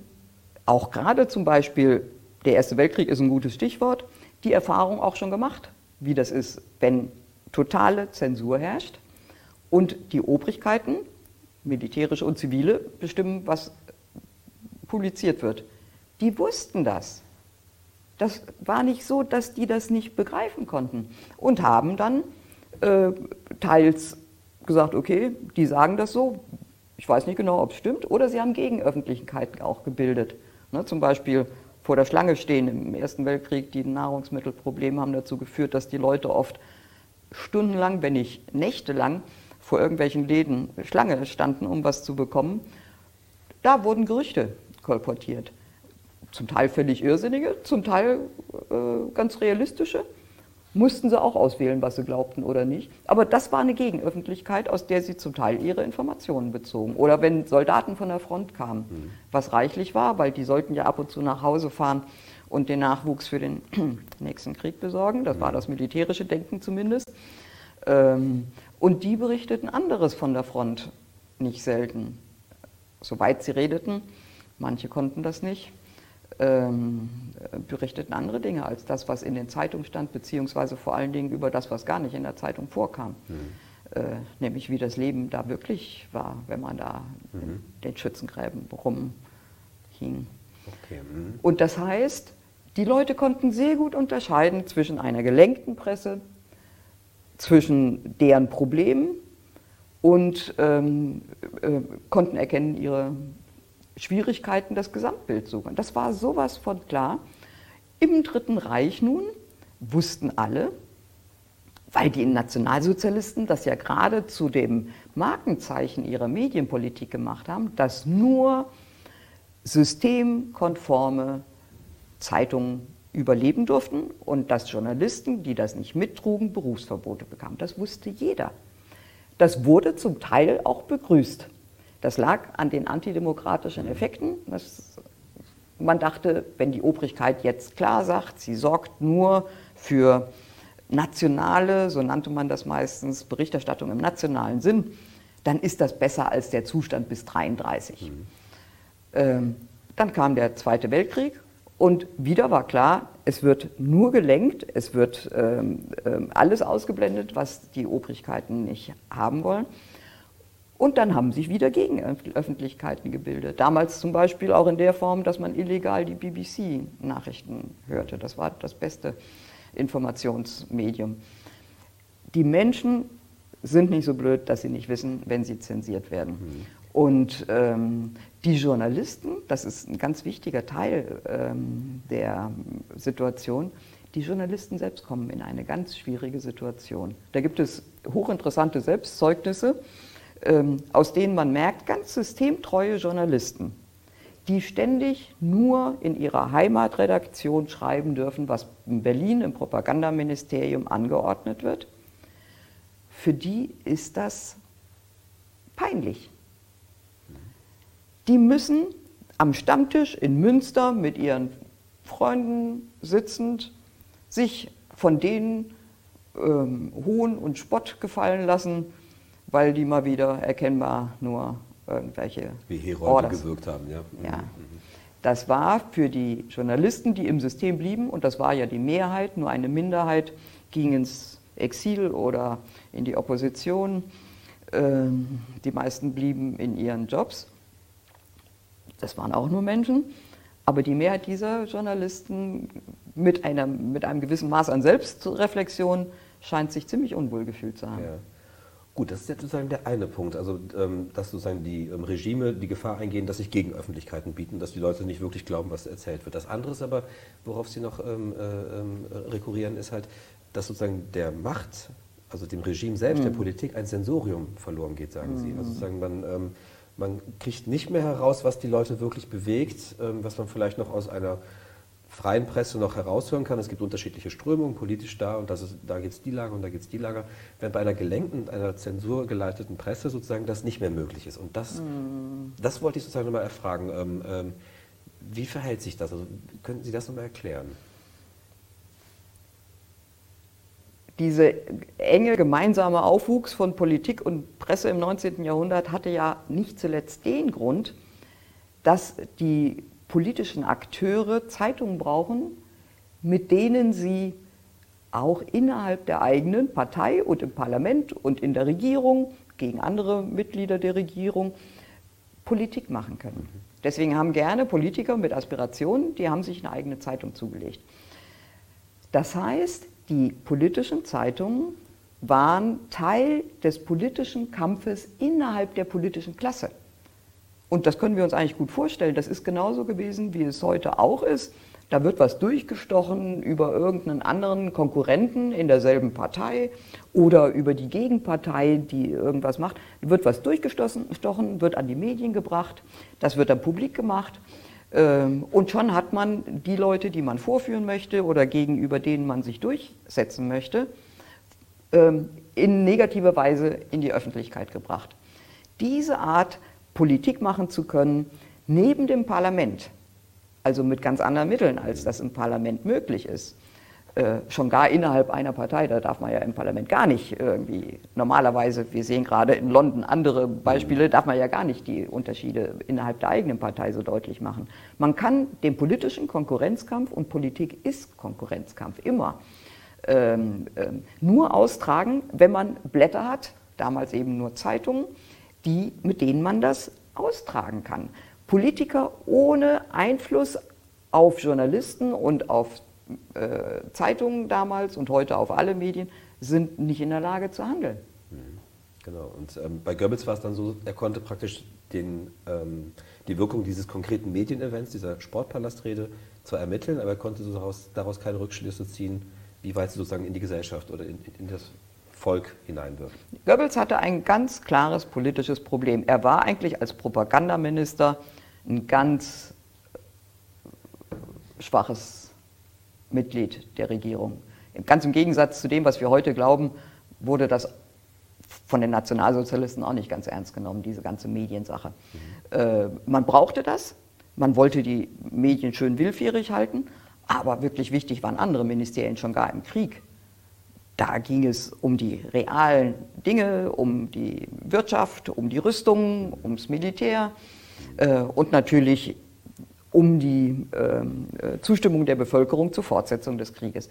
auch gerade zum Beispiel der Erste Weltkrieg ist ein gutes Stichwort, die Erfahrung auch schon gemacht, wie das ist, wenn totale Zensur herrscht und die Obrigkeiten, militärische und zivile, bestimmen, was publiziert wird. Die wussten das. Das war nicht so, dass die das nicht begreifen konnten und haben dann äh, teils gesagt, okay, die sagen das so, ich weiß nicht genau, ob es stimmt, oder sie haben Gegenöffentlichkeiten auch gebildet. Ne, zum Beispiel vor der Schlange stehen im Ersten Weltkrieg, die Nahrungsmittelprobleme haben dazu geführt, dass die Leute oft stundenlang, wenn nicht nächtelang, vor irgendwelchen Läden Schlange standen, um was zu bekommen. Da wurden Gerüchte kolportiert. Zum Teil völlig irrsinnige, zum Teil äh, ganz realistische mussten sie auch auswählen, was sie glaubten oder nicht. Aber das war eine Gegenöffentlichkeit, aus der sie zum Teil ihre Informationen bezogen. Oder wenn Soldaten von der Front kamen, mhm. was reichlich war, weil die sollten ja ab und zu nach Hause fahren und den Nachwuchs für den [CLEARS THROAT] nächsten Krieg besorgen. Das mhm. war das militärische Denken zumindest. Ähm, und die berichteten anderes von der Front, nicht selten. Soweit sie redeten, manche konnten das nicht ähm, berichteten andere Dinge als das, was in den Zeitungen stand, beziehungsweise vor allen Dingen über das, was gar nicht in der Zeitung vorkam. Mhm. Äh, nämlich wie das Leben da wirklich war, wenn man da mhm. in den Schützengräben rumhing. Okay. Mhm. Und das heißt, die Leute konnten sehr gut unterscheiden zwischen einer gelenkten Presse, zwischen deren Problemen und ähm, äh, konnten erkennen ihre Schwierigkeiten, das Gesamtbild suchen. Das war sowas von klar. Im Dritten Reich nun wussten alle, weil die Nationalsozialisten das ja gerade zu dem Markenzeichen ihrer Medienpolitik gemacht haben, dass nur systemkonforme Zeitungen überleben durften und dass Journalisten, die das nicht mittrugen, Berufsverbote bekamen. Das wusste jeder. Das wurde zum Teil auch begrüßt. Das lag an den antidemokratischen Effekten. Das, man dachte, wenn die Obrigkeit jetzt klar sagt, sie sorgt nur für nationale, so nannte man das meistens, Berichterstattung im nationalen Sinn, dann ist das besser als der Zustand bis 1933. Mhm. Ähm, dann kam der Zweite Weltkrieg und wieder war klar, es wird nur gelenkt, es wird ähm, ähm alles ausgeblendet, was die Obrigkeiten nicht haben wollen. Und dann haben sich wieder Gegenöffentlichkeiten gebildet. Damals zum Beispiel auch in der Form, dass man illegal die BBC-Nachrichten hörte. Das war das beste Informationsmedium. Die Menschen sind nicht so blöd, dass sie nicht wissen, wenn sie zensiert werden. Mhm. Und ähm, die Journalisten, das ist ein ganz wichtiger Teil ähm, der Situation, die Journalisten selbst kommen in eine ganz schwierige Situation. Da gibt es hochinteressante Selbstzeugnisse aus denen man merkt, ganz systemtreue Journalisten, die ständig nur in ihrer Heimatredaktion schreiben dürfen, was in Berlin im Propagandaministerium angeordnet wird, für die ist das peinlich. Die müssen am Stammtisch in Münster mit ihren Freunden sitzend sich von denen ähm, Hohn und Spott gefallen lassen, weil die mal wieder erkennbar nur irgendwelche Wie Herolde gewirkt haben, ja. Mhm. ja. Das war für die Journalisten, die im System blieben, und das war ja die Mehrheit, nur eine Minderheit ging ins Exil oder in die Opposition. Ähm, die meisten blieben in ihren Jobs. Das waren auch nur Menschen. Aber die Mehrheit dieser Journalisten mit, einer, mit einem gewissen Maß an Selbstreflexion scheint sich ziemlich unwohl gefühlt zu haben. Ja. Gut, das ist jetzt sozusagen der eine Punkt, also ähm, dass sozusagen die ähm, Regime die Gefahr eingehen, dass sich Gegenöffentlichkeiten bieten, dass die Leute nicht wirklich glauben, was erzählt wird. Das andere ist aber, worauf Sie noch ähm, äh, rekurrieren, ist halt, dass sozusagen der Macht, also dem Regime selbst, mhm. der Politik, ein Sensorium verloren geht, sagen mhm. Sie. Also sozusagen man, man kriegt nicht mehr heraus, was die Leute wirklich bewegt, was man vielleicht noch aus einer freien Presse noch heraushören kann. Es gibt unterschiedliche Strömungen, politisch da und ist, da gibt es die Lager und da gibt es die Lager. Während bei einer gelenkten, einer zensurgeleiteten Presse sozusagen das nicht mehr möglich ist. Und das, mhm. das wollte ich sozusagen nochmal erfragen. Ähm, ähm, wie verhält sich das? Also, könnten Sie das nochmal erklären? Diese enge gemeinsame Aufwuchs von Politik und Presse im 19. Jahrhundert hatte ja nicht zuletzt den Grund, dass die politischen Akteure Zeitungen brauchen, mit denen sie auch innerhalb der eigenen Partei und im Parlament und in der Regierung gegen andere Mitglieder der Regierung Politik machen können. Deswegen haben gerne Politiker mit Aspirationen, die haben sich eine eigene Zeitung zugelegt. Das heißt, die politischen Zeitungen waren Teil des politischen Kampfes innerhalb der politischen Klasse. Und das können wir uns eigentlich gut vorstellen. Das ist genauso gewesen, wie es heute auch ist. Da wird was durchgestochen über irgendeinen anderen Konkurrenten in derselben Partei oder über die Gegenpartei, die irgendwas macht. Da wird was durchgestochen, wird an die Medien gebracht, das wird dann publik gemacht. Ähm, und schon hat man die Leute, die man vorführen möchte oder gegenüber denen man sich durchsetzen möchte, ähm, in negativer Weise in die Öffentlichkeit gebracht. Diese Art, Politik machen zu können, neben dem Parlament, also mit ganz anderen Mitteln, als das im Parlament möglich ist. Äh, schon gar innerhalb einer Partei, da darf man ja im Parlament gar nicht irgendwie, normalerweise, wir sehen gerade in London andere Beispiele, darf man ja gar nicht die Unterschiede innerhalb der eigenen Partei so deutlich machen. Man kann den politischen Konkurrenzkampf, und Politik ist Konkurrenzkampf immer, ähm, ähm, nur austragen, wenn man Blätter hat, damals eben nur Zeitungen, die, mit denen man das austragen kann. Politiker ohne Einfluss auf Journalisten und auf äh, Zeitungen damals und heute auf alle Medien sind nicht in der Lage zu handeln. Mhm. Genau, und ähm, bei Goebbels war es dann so, er konnte praktisch den, ähm, die Wirkung dieses konkreten Medienevents, dieser Sportpalastrede, zwar ermitteln, aber er konnte daraus, daraus keine Rückschlüsse ziehen, wie weit sie sozusagen in die Gesellschaft oder in, in das Volk hineinwirkt. Goebbels hatte ein ganz klares politisches Problem. Er war eigentlich als Propagandaminister ein ganz schwaches Mitglied der Regierung. Ganz im Gegensatz zu dem, was wir heute glauben, wurde das von den Nationalsozialisten auch nicht ganz ernst genommen, diese ganze Mediensache. Mhm. Äh, man brauchte das, man wollte die Medien schön willfährig halten, aber wirklich wichtig waren andere Ministerien schon gar im Krieg. Da ging es um die realen Dinge, um die Wirtschaft, um die Rüstung, ums Militär. Äh, und natürlich um die ähm, äh, Zustimmung der Bevölkerung zur Fortsetzung des Krieges.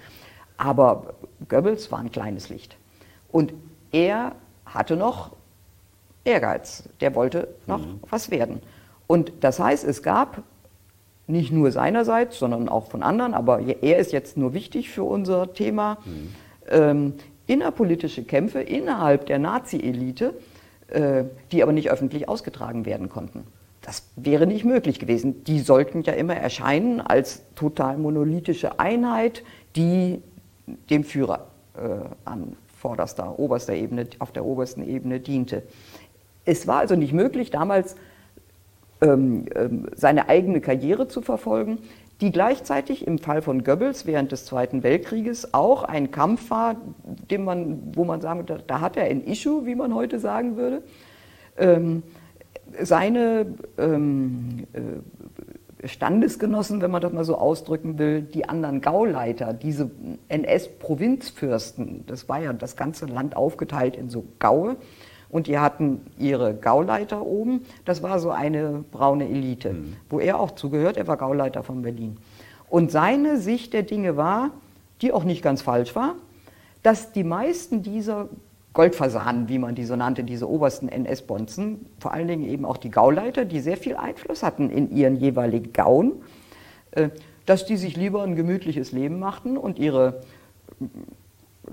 Aber Goebbels war ein kleines Licht. Und er hatte noch Ehrgeiz. Der wollte noch mhm. was werden. Und das heißt, es gab nicht nur seinerseits, sondern auch von anderen, aber er ist jetzt nur wichtig für unser Thema, mhm. Ähm, innerpolitische Kämpfe innerhalb der Nazi-Elite, äh, die aber nicht öffentlich ausgetragen werden konnten. Das wäre nicht möglich gewesen. Die sollten ja immer erscheinen als total monolithische Einheit, die dem Führer äh, an vorderster, oberster Ebene, auf der obersten Ebene diente. Es war also nicht möglich, damals ähm, ähm, seine eigene Karriere zu verfolgen, die gleichzeitig im Fall von Goebbels während des Zweiten Weltkrieges auch ein Kampf war, dem man, wo man sagen würde, da hat er ein Issue, wie man heute sagen würde. Ähm, seine ähm, äh, Standesgenossen, wenn man das mal so ausdrücken will, die anderen Gauleiter, diese NS-Provinzfürsten, das war ja das ganze Land aufgeteilt in so Gaue, und die hatten ihre Gauleiter oben, das war so eine braune Elite, mhm. wo er auch zugehört, er war Gauleiter von Berlin. Und seine Sicht der Dinge war, die auch nicht ganz falsch war, dass die meisten dieser Goldfasanen, wie man die so nannte, diese obersten NS-Bonzen, vor allen Dingen eben auch die Gauleiter, die sehr viel Einfluss hatten in ihren jeweiligen Gauen, äh, dass die sich lieber ein gemütliches Leben machten und ihre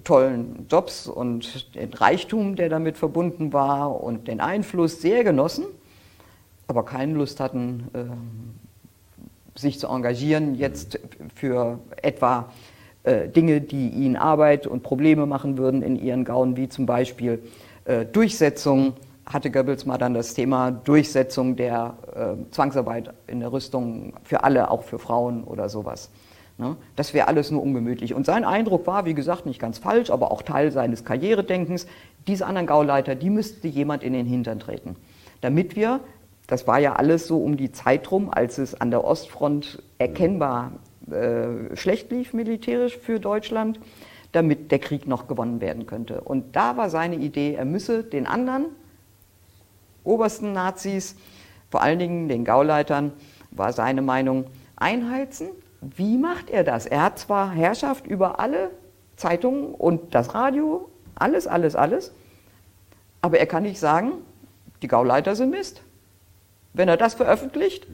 tollen Jobs und den Reichtum, der damit verbunden war und den Einfluss sehr genossen, aber keine Lust hatten, äh, sich zu engagieren jetzt für etwa äh, Dinge, die ihnen Arbeit und Probleme machen würden in ihren Gauen, wie zum Beispiel äh, Durchsetzung, hatte Goebbels mal dann das Thema Durchsetzung der äh, Zwangsarbeit in der Rüstung für alle, auch für Frauen oder sowas. Ne? Das wäre alles nur ungemütlich. Und sein Eindruck war, wie gesagt, nicht ganz falsch, aber auch Teil seines Karrieredenkens, diese anderen Gauleiter, die müsste jemand in den Hintern treten. Damit wir, das war ja alles so um die Zeit rum, als es an der Ostfront erkennbar äh, schlecht lief militärisch für Deutschland, damit der Krieg noch gewonnen werden könnte. Und da war seine Idee, er müsse den anderen obersten Nazis, vor allen Dingen den Gauleitern, war seine Meinung, einheizen. Wie macht er das? Er hat zwar Herrschaft über alle Zeitungen und das Radio, alles, alles, alles. Aber er kann nicht sagen, die Gauleiter sind Mist. Wenn er das veröffentlicht,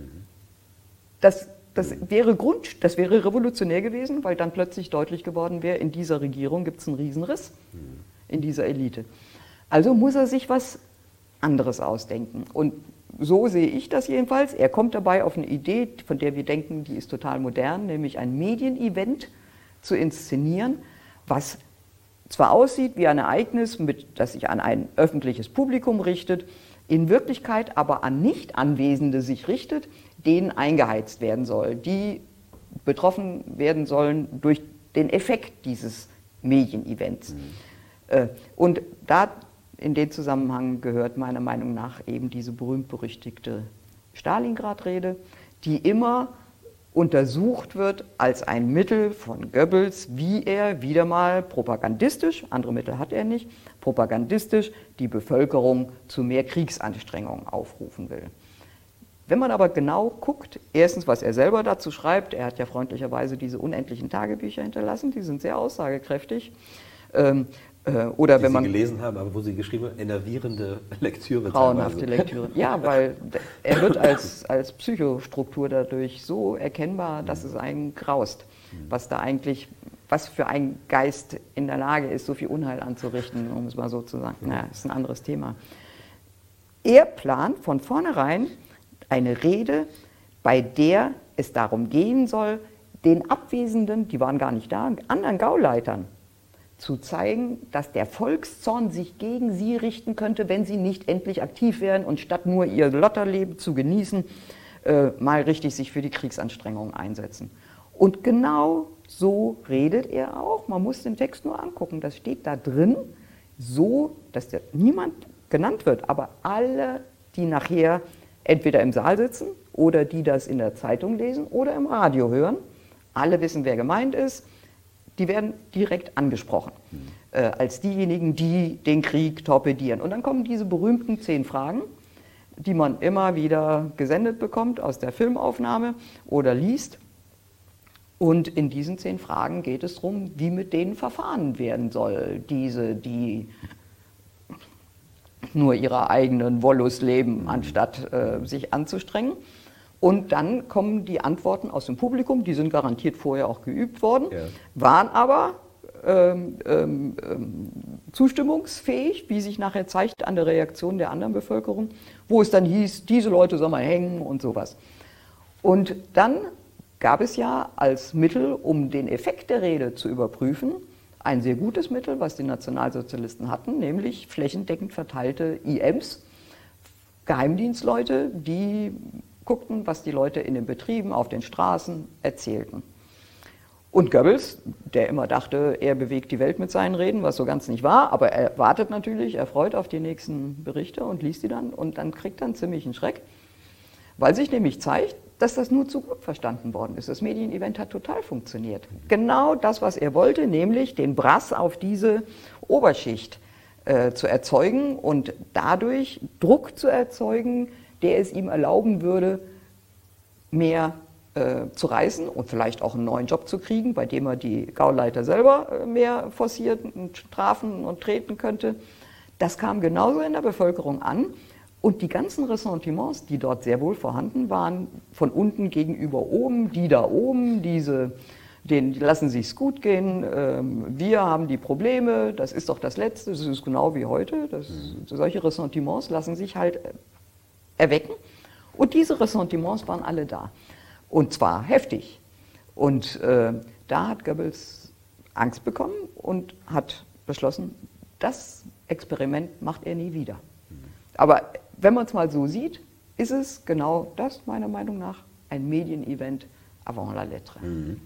das, das, wäre Grund, das wäre revolutionär gewesen, weil dann plötzlich deutlich geworden wäre, in dieser Regierung gibt es einen Riesenriss, in dieser Elite. Also muss er sich was anderes ausdenken. Und so sehe ich das jedenfalls. Er kommt dabei auf eine Idee, von der wir denken, die ist total modern, nämlich ein Medienevent zu inszenieren, was zwar aussieht wie ein Ereignis, mit, das sich an ein öffentliches Publikum richtet, in Wirklichkeit aber an Nicht-Anwesende sich richtet, denen eingeheizt werden soll, die betroffen werden sollen durch den Effekt dieses Medienevents. Mhm. Äh, und da in den Zusammenhang gehört meiner Meinung nach eben diese berühmt-berüchtigte Stalingrad-Rede, die immer untersucht wird als ein Mittel von Goebbels, wie er wieder mal propagandistisch, andere Mittel hat er nicht, propagandistisch die Bevölkerung zu mehr Kriegsanstrengungen aufrufen will. Wenn man aber genau guckt, erstens, was er selber dazu schreibt, er hat ja freundlicherweise diese unendlichen Tagebücher hinterlassen, die sind sehr aussagekräftig. Äh, oder die wenn man Sie gelesen haben, aber wo Sie geschrieben haben, enervierende [LAUGHS] Lektüre. Grauenhafte Lektüre. Ja, [LAUGHS] weil er wird als, als Psychostruktur dadurch so erkennbar, dass es einen graust, was da eigentlich, was für ein Geist in der Lage ist, so viel Unheil anzurichten, um es mal so zu sagen. Naja, ist ein anderes Thema. Er plant von vornherein eine Rede, bei der es darum gehen soll, den Abwesenden, die waren gar nicht da, anderen Gauleitern zu zeigen, dass der Volkszorn sich gegen sie richten könnte, wenn sie nicht endlich aktiv wären und statt nur ihr Lotterleben zu genießen, äh, mal richtig sich für die Kriegsanstrengungen einsetzen. Und genau so redet er auch. Man muss den Text nur angucken. Das steht da drin, so, dass der, niemand genannt wird, aber alle, die nachher entweder im Saal sitzen oder die das in der Zeitung lesen oder im Radio hören, alle wissen, wer gemeint ist die werden direkt angesprochen äh, als diejenigen, die den Krieg torpedieren. Und dann kommen diese berühmten zehn Fragen, die man immer wieder gesendet bekommt aus der Filmaufnahme oder liest. Und in diesen zehn Fragen geht es darum, wie mit denen verfahren werden soll. Diese, die nur ihrer eigenen Wollust leben, anstatt äh, sich anzustrengen. Und dann kommen die Antworten aus dem Publikum, die sind garantiert vorher auch geübt worden, ja. waren aber ähm, ähm, ähm, zustimmungsfähig, wie sich nachher zeigt an der Reaktion der anderen Bevölkerung, wo es dann hieß, diese Leute sollen mal hängen und sowas. Und dann gab es ja als Mittel, um den Effekt der Rede zu überprüfen, ein sehr gutes Mittel, was die Nationalsozialisten hatten, nämlich flächendeckend verteilte IMs, Geheimdienstleute, die guckten, was die Leute in den Betrieben, auf den Straßen erzählten. Und Goebbels, der immer dachte, er bewegt die Welt mit seinen Reden, was so ganz nicht war, aber er wartet natürlich, er freut auf die nächsten Berichte und liest die dann und dann kriegt er einen Schreck, weil sich nämlich zeigt, dass das nur zu gut verstanden worden ist. Das Medienevent hat total funktioniert. Genau das, was er wollte, nämlich den Brass auf diese Oberschicht äh, zu erzeugen und dadurch Druck zu erzeugen, der es ihm erlauben würde, mehr äh, zu reisen und vielleicht auch einen neuen Job zu kriegen, bei dem er die Gauleiter selber äh, mehr forcieren und strafen und treten könnte. Das kam genauso in der Bevölkerung an. Und die ganzen Ressentiments, die dort sehr wohl vorhanden waren, von unten gegenüber oben, die da oben, diese, denen lassen sich's gut gehen, ähm, wir haben die Probleme, das ist doch das Letzte, das ist genau wie heute. Das, solche Ressentiments lassen sich halt erwecken. Und diese Ressentiments waren alle da. Und zwar heftig. Und äh, da hat Goebbels Angst bekommen und hat beschlossen, das Experiment macht er nie wieder. Aber wenn man es mal so sieht, ist es genau das, meiner Meinung nach, ein Medienevent avant la lettre. Mhm.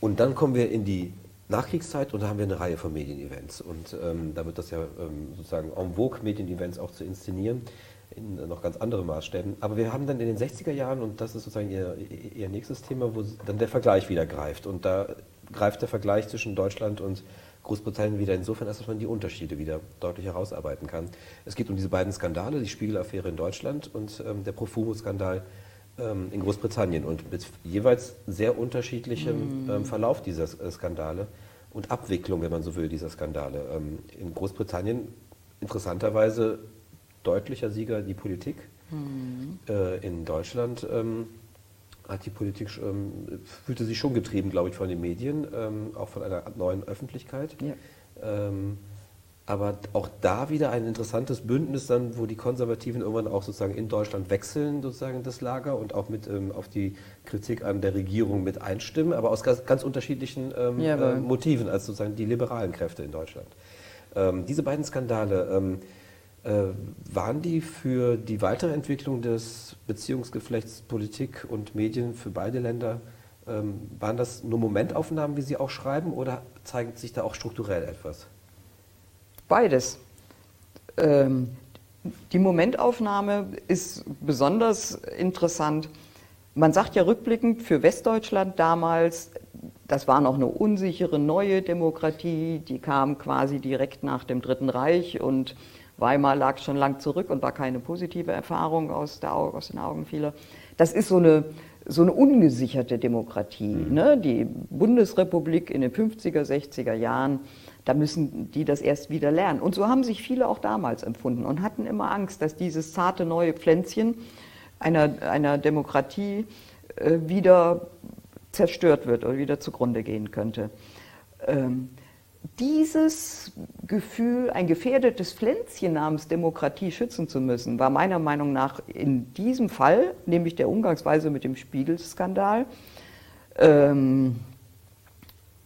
Und dann kommen wir in die Nachkriegszeit und da haben wir eine Reihe von Medienevents. Und ähm, da wird das ja ähm, sozusagen en vogue, Medienevents auch zu inszenieren in noch ganz andere Maßstäben. Aber wir haben dann in den 60er Jahren, und das ist sozusagen ihr, ihr nächstes Thema, wo dann der Vergleich wieder greift. Und da greift der Vergleich zwischen Deutschland und Großbritannien wieder insofern, als dass man die Unterschiede wieder deutlich herausarbeiten kann. Es geht um diese beiden Skandale, die Spiegelaffäre in Deutschland und ähm, der Profumo-Skandal ähm, in Großbritannien und mit jeweils sehr unterschiedlichem mm. ähm, Verlauf dieser äh, Skandale und Abwicklung, wenn man so will, dieser Skandale. Ähm, in Großbritannien interessanterweise deutlicher Sieger die Politik. Mhm. Äh, in Deutschland ähm, hat die Politik ähm, fühlte sich schon getrieben, glaube ich, von den Medien, ähm, auch von einer neuen Öffentlichkeit. Ja. Ähm, aber auch da wieder ein interessantes Bündnis dann, wo die Konservativen irgendwann auch sozusagen in Deutschland wechseln, sozusagen das Lager und auch mit ähm, auf die Kritik an der Regierung mit einstimmen, aber aus ganz, ganz unterschiedlichen ähm, äh, Motiven als sozusagen die liberalen Kräfte in Deutschland. Diese beiden Skandale, waren die für die Weiterentwicklung des Beziehungsgeflechts Politik und Medien für beide Länder, ähm, waren das nur Momentaufnahmen, wie Sie auch schreiben, oder zeigt sich da auch strukturell etwas? Beides. Ähm, die Momentaufnahme ist besonders interessant. Man sagt ja rückblickend für Westdeutschland damals, das war noch eine unsichere neue Demokratie, die kam quasi direkt nach dem Dritten Reich und Weimar lag schon lang zurück und war keine positive Erfahrung aus, der, aus den Augen vieler. Das ist so eine, so eine ungesicherte Demokratie. Mhm. Ne? Die Bundesrepublik in den 50er, 60er Jahren da müssen die das erst wieder lernen. Und so haben sich viele auch damals empfunden und hatten immer Angst, dass dieses zarte neue Pflänzchen einer, einer Demokratie äh, wieder zerstört wird oder wieder zugrunde gehen könnte. Ähm, dieses Gefühl, ein gefährdetes Pflänzchen namens Demokratie schützen zu müssen, war meiner Meinung nach in diesem Fall, nämlich der Umgangsweise mit dem Spiegelskandal, ähm,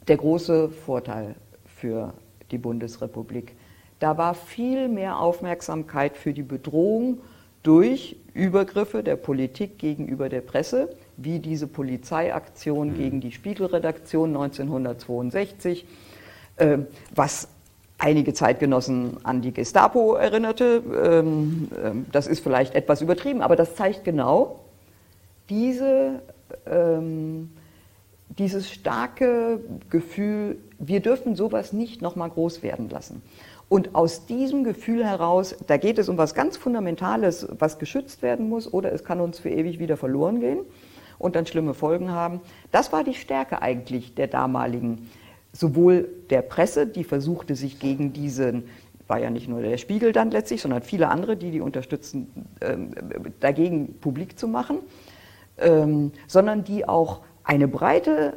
der große Vorteil für die Bundesrepublik. Da war viel mehr Aufmerksamkeit für die Bedrohung durch Übergriffe der Politik gegenüber der Presse, wie diese Polizeiaktion mhm. gegen die Spiegelredaktion 1962, äh, was einige Zeitgenossen an die Gestapo erinnerte. Ähm, äh, das ist vielleicht etwas übertrieben, aber das zeigt genau diese ähm, dieses starke Gefühl, wir dürfen sowas nicht nochmal groß werden lassen. Und aus diesem Gefühl heraus, da geht es um was ganz Fundamentales, was geschützt werden muss, oder es kann uns für ewig wieder verloren gehen und dann schlimme Folgen haben. Das war die Stärke eigentlich der damaligen, sowohl der Presse, die versuchte sich gegen diesen, war ja nicht nur der Spiegel dann letztlich, sondern viele andere, die die unterstützen, ähm, dagegen publik zu machen, ähm, sondern die auch eine breite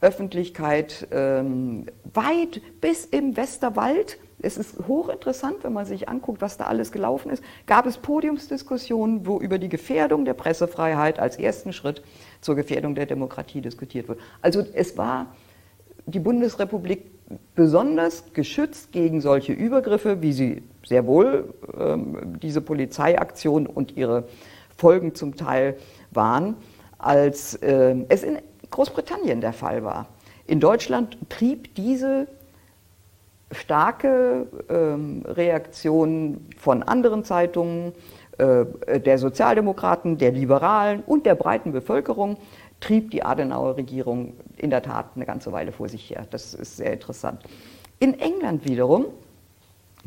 Öffentlichkeit ähm, weit bis im Westerwald. Es ist hochinteressant, wenn man sich anguckt, was da alles gelaufen ist. Gab es Podiumsdiskussionen, wo über die Gefährdung der Pressefreiheit als ersten Schritt zur Gefährdung der Demokratie diskutiert wird. Also es war die Bundesrepublik besonders geschützt gegen solche Übergriffe, wie sie sehr wohl ähm, diese Polizeiaktion und ihre Folgen zum Teil waren als äh, es in Großbritannien der Fall war. In Deutschland trieb diese starke ähm, Reaktion von anderen Zeitungen, äh, der Sozialdemokraten, der Liberalen und der breiten Bevölkerung, trieb die Adenauer Regierung in der Tat eine ganze Weile vor sich her. Das ist sehr interessant. In England wiederum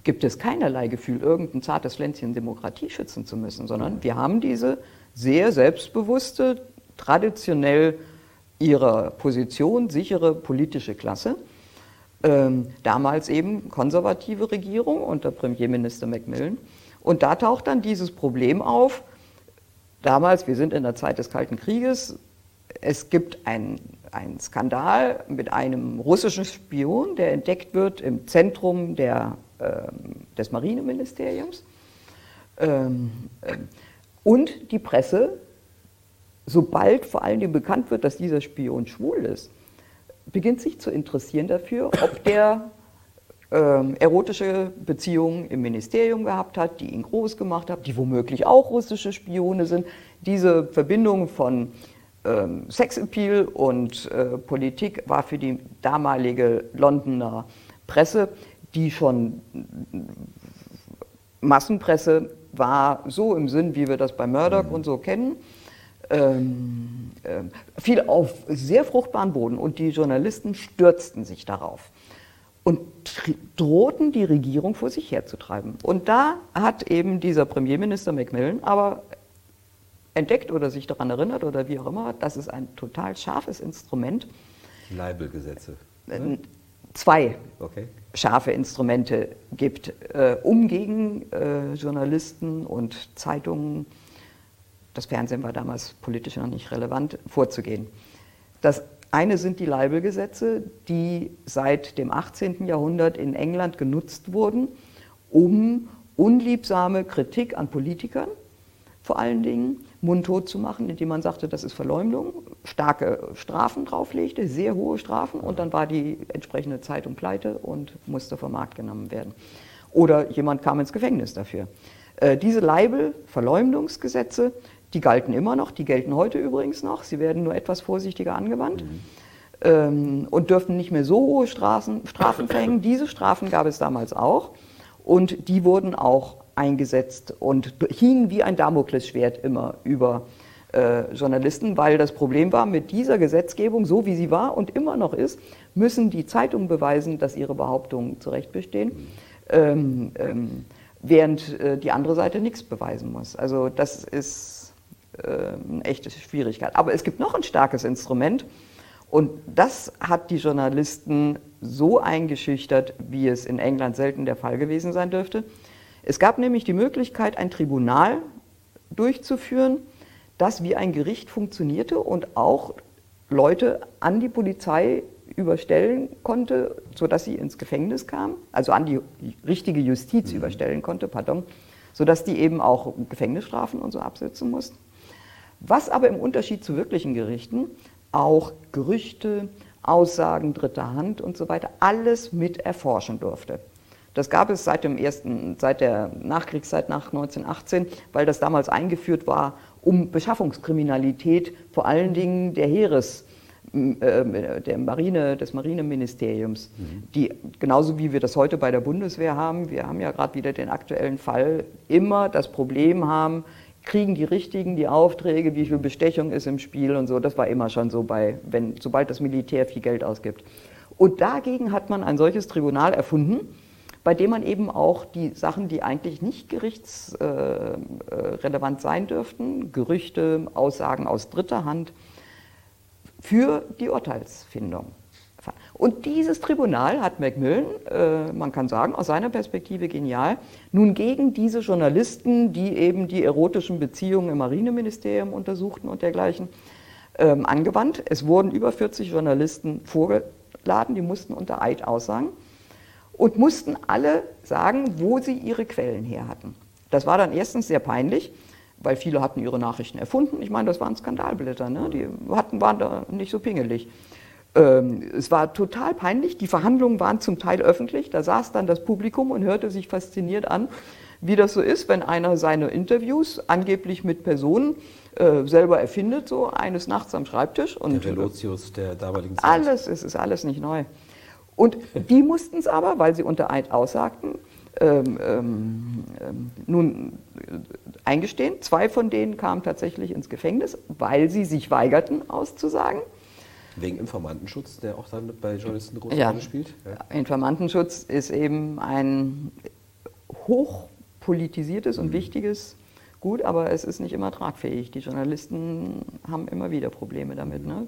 gibt es keinerlei Gefühl, irgendein zartes Pflänzchen Demokratie schützen zu müssen, sondern wir haben diese sehr selbstbewusste, traditionell ihrer Position sichere politische Klasse. Ähm, damals eben konservative Regierung unter Premierminister Macmillan. Und da taucht dann dieses Problem auf. Damals, wir sind in der Zeit des Kalten Krieges, es gibt einen Skandal mit einem russischen Spion, der entdeckt wird im Zentrum der, äh, des Marineministeriums. Ähm, äh, und die Presse sobald vor allen Dingen bekannt wird, dass dieser Spion schwul ist, beginnt sich zu interessieren dafür, ob der ähm, erotische Beziehungen im Ministerium gehabt hat, die ihn groß gemacht haben, die womöglich auch russische Spione sind. Diese Verbindung von ähm, Sexappeal und äh, Politik war für die damalige Londoner Presse, die schon Massenpresse war, so im Sinn, wie wir das bei Murdoch mhm. und so kennen, ähm, äh, fiel auf sehr fruchtbaren Boden und die Journalisten stürzten sich darauf und drohten die Regierung vor sich herzutreiben. Und da hat eben dieser Premierminister Macmillan aber entdeckt oder sich daran erinnert oder wie auch immer, das ist ein total scharfes Instrument. Leibelgesetze. Ne? zwei Okay. scharfe Instrumente gibt, äh, um gegen äh, Journalisten und Zeitungen, das Fernsehen war damals politisch noch nicht relevant, vorzugehen. Das eine sind die Leibelgesetze, die seit dem 18. Jahrhundert in England genutzt wurden, um unliebsame Kritik an Politikern vor allen Dingen mundtot zu machen, indem man sagte, das ist Verleumdung, starke Strafen drauflegte, sehr hohe Strafen und dann war die entsprechende Zeitung pleite und musste vom Markt genommen werden. Oder jemand kam ins Gefängnis dafür. Äh, diese Leibel, Verleumdungsgesetze, die galten immer noch, die gelten heute übrigens noch, sie werden nur etwas vorsichtiger angewandt. Mhm. Ähm, und dürften nicht mehr so hohe Strafen, Strafen verhängen. Diese Strafen gab es damals auch und die wurden auch eingesetzt und hingen wie ein Damoklesschwert immer über äh, Journalisten, weil das Problem war, mit dieser Gesetzgebung, so wie sie war und immer noch ist, müssen die Zeitungen beweisen, dass ihre Behauptungen zu Recht bestehen, ähm, ähm, während äh, die andere Seite nichts beweisen muss. Also das ist äh, eine echte Schwierigkeit. Aber es gibt noch ein starkes Instrument und das hat die Journalisten so eingeschüchtert, wie es in England selten der Fall gewesen sein dürfte. Es gab nämlich die Möglichkeit, ein Tribunal durchzuführen, das wie ein Gericht funktionierte und auch Leute an die Polizei überstellen konnte, sodass sie ins Gefängnis kamen, also an die richtige Justiz mhm. überstellen konnte, pardon, sodass die eben auch Gefängnisstrafen und so absetzen mussten. Was aber im Unterschied zu wirklichen Gerichten auch Gerüchte, Aussagen dritter Hand und so weiter alles mit erforschen durfte. Das gab es seit, dem ersten, seit der Nachkriegszeit nach 1918, weil das damals eingeführt war, um Beschaffungskriminalität vor allen Dingen der Heeres, äh, der Marine, des Marineministeriums, mhm. die genauso wie wir das heute bei der Bundeswehr haben, wir haben ja gerade wieder den aktuellen Fall, immer das Problem haben, kriegen die Richtigen die Aufträge, wie viel Bestechung ist im Spiel und so. Das war immer schon so bei, wenn, sobald das Militär viel Geld ausgibt. Und dagegen hat man ein solches Tribunal erfunden, bei dem man eben auch die Sachen, die eigentlich nicht gerichtsrelevant sein dürften, Gerüchte, Aussagen aus dritter Hand, für die Urteilsfindung. Und dieses Tribunal hat Macmillan, äh, man kann sagen, aus seiner Perspektive genial, nun gegen diese Journalisten, die eben die erotischen Beziehungen im Marineministerium untersuchten und dergleichen, ähm, angewandt. Es wurden über 40 Journalisten vorgeladen, die mussten unter Eid aussagen und mussten alle sagen, wo sie ihre Quellen her hatten. Das war dann erstens sehr peinlich, weil viele hatten ihre Nachrichten erfunden. Ich meine, das waren Skandalblätter, ne? die hatten, waren da nicht so pingelig. Ähm, es war total peinlich, die Verhandlungen waren zum Teil öffentlich, da saß dann das Publikum und hörte sich fasziniert an, wie das so ist, wenn einer seine Interviews angeblich mit Personen äh, selber erfindet, so eines Nachts am Schreibtisch. Und der Velotius der damaligen Zeit. Alles, es ist alles nicht neu. Und die mussten es aber, weil sie unter Eid aussagten, ähm, ähm, ähm, nun äh, eingestehen. Zwei von denen kamen tatsächlich ins Gefängnis, weil sie sich weigerten auszusagen. Wegen Informantenschutz, der auch dann bei Journalisten eine große ja. Rolle spielt? Ja. Informantenschutz ist eben ein hochpolitisiertes und mhm. wichtiges Gut, aber es ist nicht immer tragfähig. Die Journalisten haben immer wieder Probleme damit. Ne? Mhm.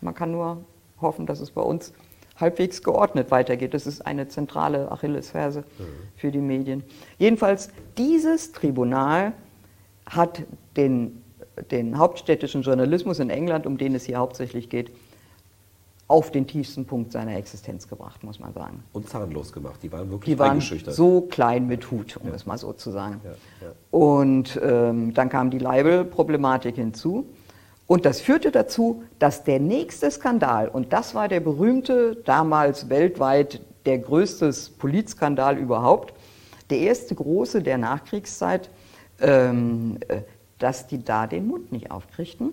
Man kann nur hoffen, dass es bei uns halbwegs geordnet weitergeht. Das ist eine zentrale Achillesferse mhm. für die Medien. Jedenfalls, dieses Tribunal hat den, den hauptstädtischen Journalismus in England, um den es hier hauptsächlich geht, auf den tiefsten Punkt seiner Existenz gebracht, muss man sagen. Und zahnlos gemacht. Die waren wirklich Die waren so klein mit Hut, um ja. es mal so zu sagen. Ja, ja. Und ähm, dann kam die Leibel-Problematik hinzu. Und das führte dazu, dass der nächste Skandal, und das war der berühmte, damals weltweit der größte Polizskandal überhaupt, der erste große der Nachkriegszeit, ähm, äh, dass die da den Mund nicht aufkriegten.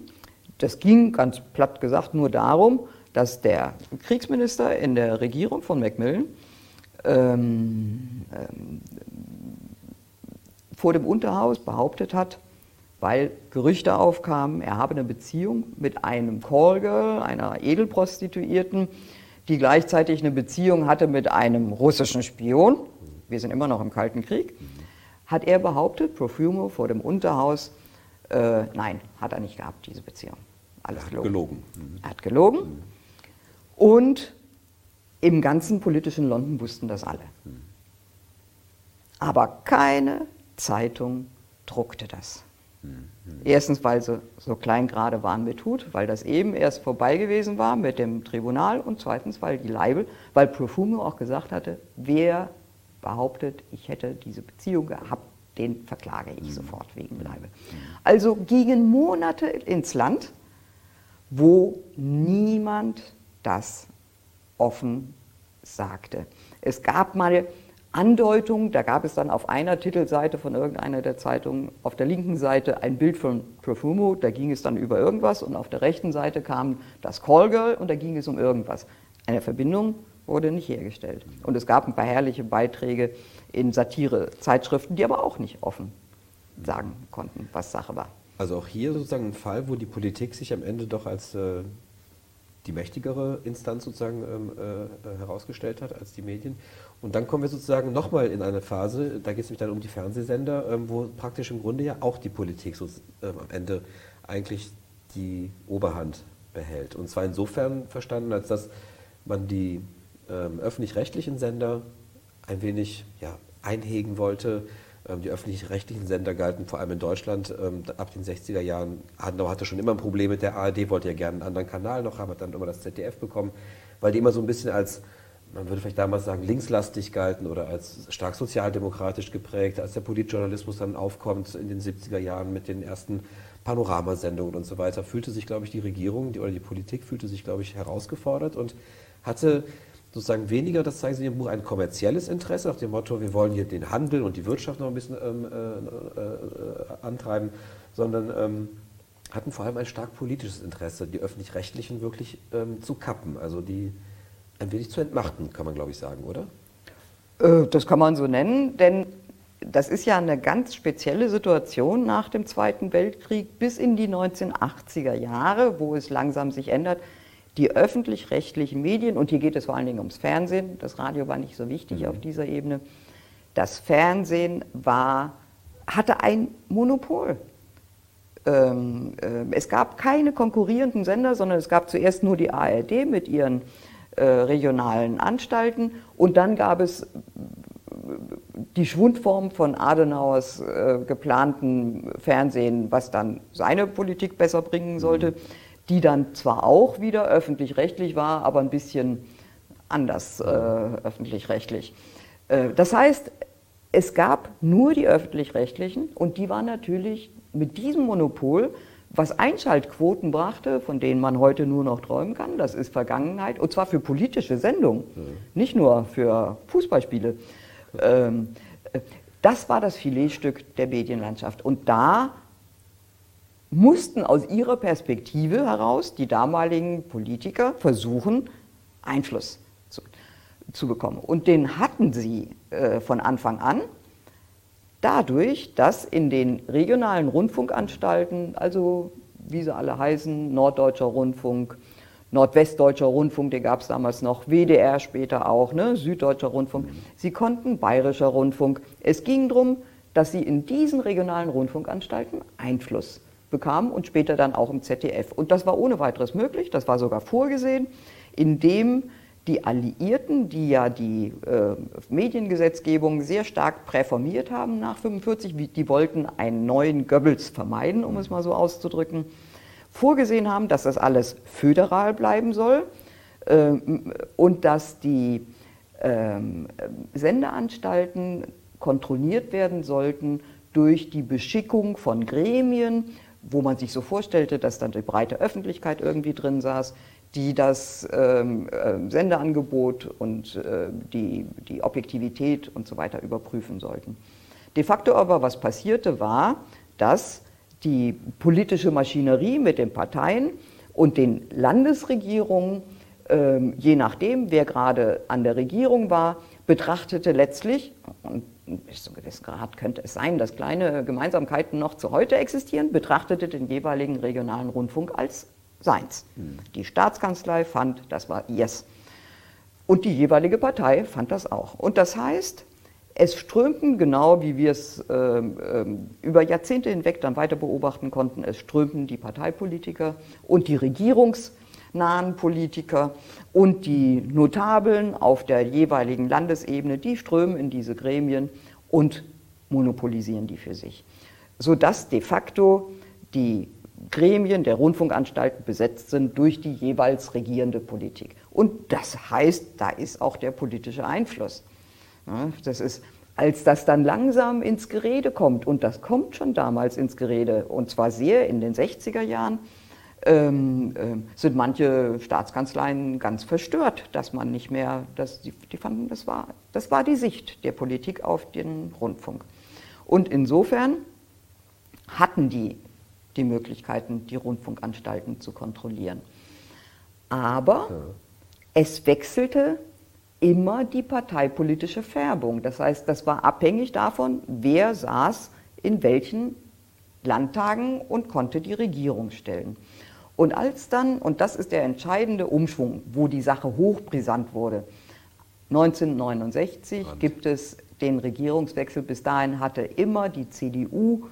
Das ging ganz platt gesagt nur darum, dass der Kriegsminister in der Regierung von Macmillan ähm, ähm, vor dem Unterhaus behauptet hat, weil Gerüchte aufkamen, er habe eine Beziehung mit einem Callgirl, einer Edelprostituierten, die gleichzeitig eine Beziehung hatte mit einem russischen Spion. Wir sind immer noch im Kalten Krieg. Hat er behauptet, Profumo vor dem Unterhaus, äh, nein, hat er nicht gehabt, diese Beziehung. Alles er hat gelogen. gelogen. Er hat gelogen. Und Im ganzen politischen London wussten das alle. Aber keine Zeitung druckte das. Erstens, weil sie so klein gerade waren mit Hut, weil das eben erst vorbei gewesen war mit dem Tribunal und zweitens, weil die Leibel, weil Profumo auch gesagt hatte, wer behauptet, ich hätte diese Beziehung gehabt, den verklage ich sofort wegen Leibel. Also gingen Monate ins Land, wo niemand das offen sagte. Es gab mal Andeutung, da gab es dann auf einer Titelseite von irgendeiner der Zeitungen auf der linken Seite ein Bild von Profumo, da ging es dann über irgendwas und auf der rechten Seite kam das Callgirl und da ging es um irgendwas. Eine Verbindung wurde nicht hergestellt. Und es gab ein paar herrliche Beiträge in Satire-Zeitschriften, die aber auch nicht offen sagen konnten, was Sache war. Also auch hier sozusagen ein Fall, wo die Politik sich am Ende doch als äh, die mächtigere Instanz sozusagen ähm, äh, herausgestellt hat als die Medien. Und dann kommen wir sozusagen nochmal in eine Phase, da geht es nämlich dann um die Fernsehsender, ähm, wo praktisch im Grunde ja auch die Politik so, ähm, am Ende eigentlich die Oberhand behält. Und zwar insofern verstanden, als dass man die ähm, öffentlich-rechtlichen Sender ein wenig ja, einhegen wollte. Ähm, die öffentlich-rechtlichen Sender galten vor allem in Deutschland ähm, ab den 60er Jahren. Adenauer hatte schon immer ein Problem mit der ARD, wollte ja gerne einen anderen Kanal noch haben, hat dann immer das ZDF bekommen, weil die immer so ein bisschen als man würde vielleicht damals sagen, linkslastig galten oder als stark sozialdemokratisch geprägt, als der Politjournalismus dann aufkommt in den 70er Jahren mit den ersten Panoramasendungen und so weiter, fühlte sich, glaube ich, die Regierung die, oder die Politik fühlte sich, glaube ich, herausgefordert und hatte sozusagen weniger, das zeigen Sie im Buch, ein kommerzielles Interesse nach dem Motto, wir wollen hier den Handel und die Wirtschaft noch ein bisschen ähm, äh, äh, antreiben, sondern ähm, hatten vor allem ein stark politisches Interesse, die öffentlich-rechtlichen wirklich ähm, zu kappen, also die ein wenig zu entmachten, kann man glaube ich sagen, oder? Äh, das kann man so nennen, denn das ist ja eine ganz spezielle Situation nach dem Zweiten Weltkrieg bis in die 1980er Jahre, wo es langsam sich ändert. Die öffentlich-rechtlichen Medien, und hier geht es vor allen Dingen ums Fernsehen, das Radio war nicht so wichtig mhm. auf dieser Ebene, das Fernsehen war, hatte ein Monopol. Ähm, äh, es gab keine konkurrierenden Sender, sondern es gab zuerst nur die ARD mit ihren äh, regionalen Anstalten. Und dann gab es die Schwundform von Adenauers äh, geplanten Fernsehen, was dann seine Politik besser bringen sollte, die dann zwar auch wieder öffentlich-rechtlich war, aber ein bisschen anders äh, öffentlich-rechtlich. Äh, das heißt, es gab nur die öffentlich-rechtlichen und die waren natürlich mit diesem Monopol was Einschaltquoten brachte, von denen man heute nur noch träumen kann, das ist Vergangenheit, und zwar für politische Sendungen, mhm. nicht nur für Fußballspiele. Ähm, äh, das war das Filetstück der Medienlandschaft. Und da mussten aus ihrer Perspektive heraus die damaligen Politiker versuchen, Einfluss zu, zu bekommen. Und den hatten sie äh, von Anfang an dadurch, dass in den regionalen Rundfunkanstalten, also wie sie alle heißen, Norddeutscher Rundfunk, Nordwestdeutscher Rundfunk, den gab es damals noch, WDR später auch, ne, Süddeutscher Rundfunk, sie konnten Bayerischer Rundfunk. Es ging darum, dass sie in diesen regionalen Rundfunkanstalten Einfluss bekamen und später dann auch im ZDF. Und das war ohne weiteres möglich, das war sogar vorgesehen, indem die Alliierten, die ja die äh, Mediengesetzgebung sehr stark präformiert haben nach 1945, die wollten einen neuen Goebbels vermeiden, um es mal so auszudrücken, vorgesehen haben, dass das alles föderal bleiben soll äh, und dass die äh, Sendeanstalten kontrolliert werden sollten durch die Beschickung von Gremien, wo man sich so vorstellte, dass dann die breite Öffentlichkeit irgendwie drin saß, die das ähm, äh, Sendeangebot und äh, die, die Objektivität und so weiter überprüfen sollten. De facto aber, was passierte, war, dass die politische Maschinerie mit den Parteien und den Landesregierungen, äh, je nachdem, wer gerade an der Regierung war, betrachtete letztlich, und bis zu einem gewissen Grad könnte es sein, dass kleine Gemeinsamkeiten noch zu heute existieren, betrachtete den jeweiligen regionalen Rundfunk als seins. Die Staatskanzlei fand, das war yes. Und die jeweilige Partei fand das auch. Und das heißt, es strömten, genau wie wir es äh, über Jahrzehnte hinweg dann weiter beobachten konnten, es strömten die Parteipolitiker und die Regierungs- nahen Politiker und die Notabeln auf der jeweiligen Landesebene, die strömen in diese Gremien und monopolisieren die für sich, sodass de facto die Gremien der Rundfunkanstalten besetzt sind durch die jeweils regierende Politik. Und das heißt, da ist auch der politische Einfluss. Das ist, als das dann langsam ins Gerede kommt, und das kommt schon damals ins Gerede, und zwar sehr in den 60er Jahren, ähm, äh, sind manche Staatskanzleien ganz verstört, dass man nicht mehr, dass die, die fanden, das war, das war die Sicht der Politik auf den Rundfunk. Und insofern hatten die die Möglichkeiten, die Rundfunkanstalten zu kontrollieren. Aber ja. es wechselte immer die parteipolitische Färbung. Das heißt, das war abhängig davon, wer saß in welchen Landtagen und konnte die Regierung stellen. Und als dann, und das ist der entscheidende Umschwung, wo die Sache hochbrisant wurde, 1969 gibt es den Regierungswechsel. Bis dahin hatte immer die CDU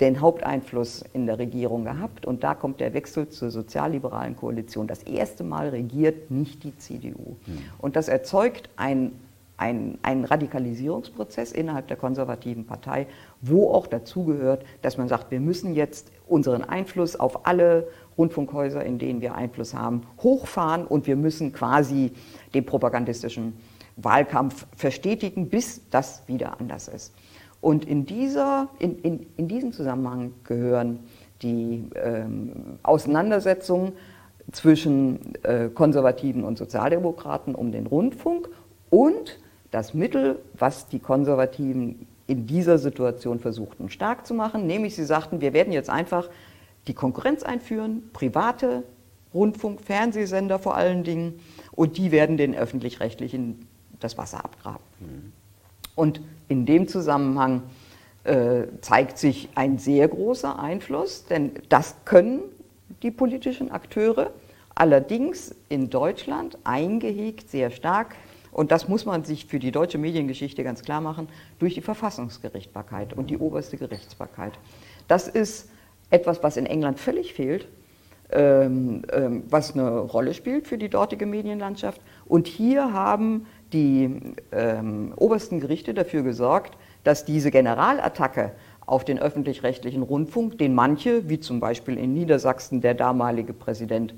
den Haupteinfluss in der Regierung gehabt. Und da kommt der Wechsel zur sozialliberalen Koalition. Das erste Mal regiert nicht die CDU. Hm. Und das erzeugt ein, ein, einen Radikalisierungsprozess innerhalb der konservativen Partei, wo auch dazugehört, dass man sagt, wir müssen jetzt unseren Einfluss auf alle Rundfunkhäuser, in denen wir Einfluss haben, hochfahren und wir müssen quasi den propagandistischen Wahlkampf verstetigen, bis das wieder anders ist. Und in, dieser, in, in, in diesen Zusammenhang gehören die ähm, Auseinandersetzungen zwischen äh, Konservativen und Sozialdemokraten um den Rundfunk und das Mittel, was die Konservativen in dieser Situation versuchten stark zu machen, nämlich sie sagten, wir werden jetzt einfach die Konkurrenz einführen, private Rundfunk, Fernsehsender vor allen Dingen, und die werden den öffentlich-rechtlichen das Wasser abgraben. Mhm. Und in dem Zusammenhang äh, zeigt sich ein sehr großer Einfluss, denn das können die politischen Akteure, allerdings in Deutschland eingehegt sehr stark, und das muss man sich für die deutsche Mediengeschichte ganz klar machen, durch die Verfassungsgerichtbarkeit und die oberste Gerichtsbarkeit. Das ist etwas, was in England völlig fehlt, ähm, ähm, was eine Rolle spielt für die dortige Medienlandschaft. Und hier haben die ähm, obersten Gerichte dafür gesorgt, dass diese Generalattacke auf den öffentlich-rechtlichen Rundfunk, den manche, wie zum Beispiel in Niedersachsen der damalige Präsident,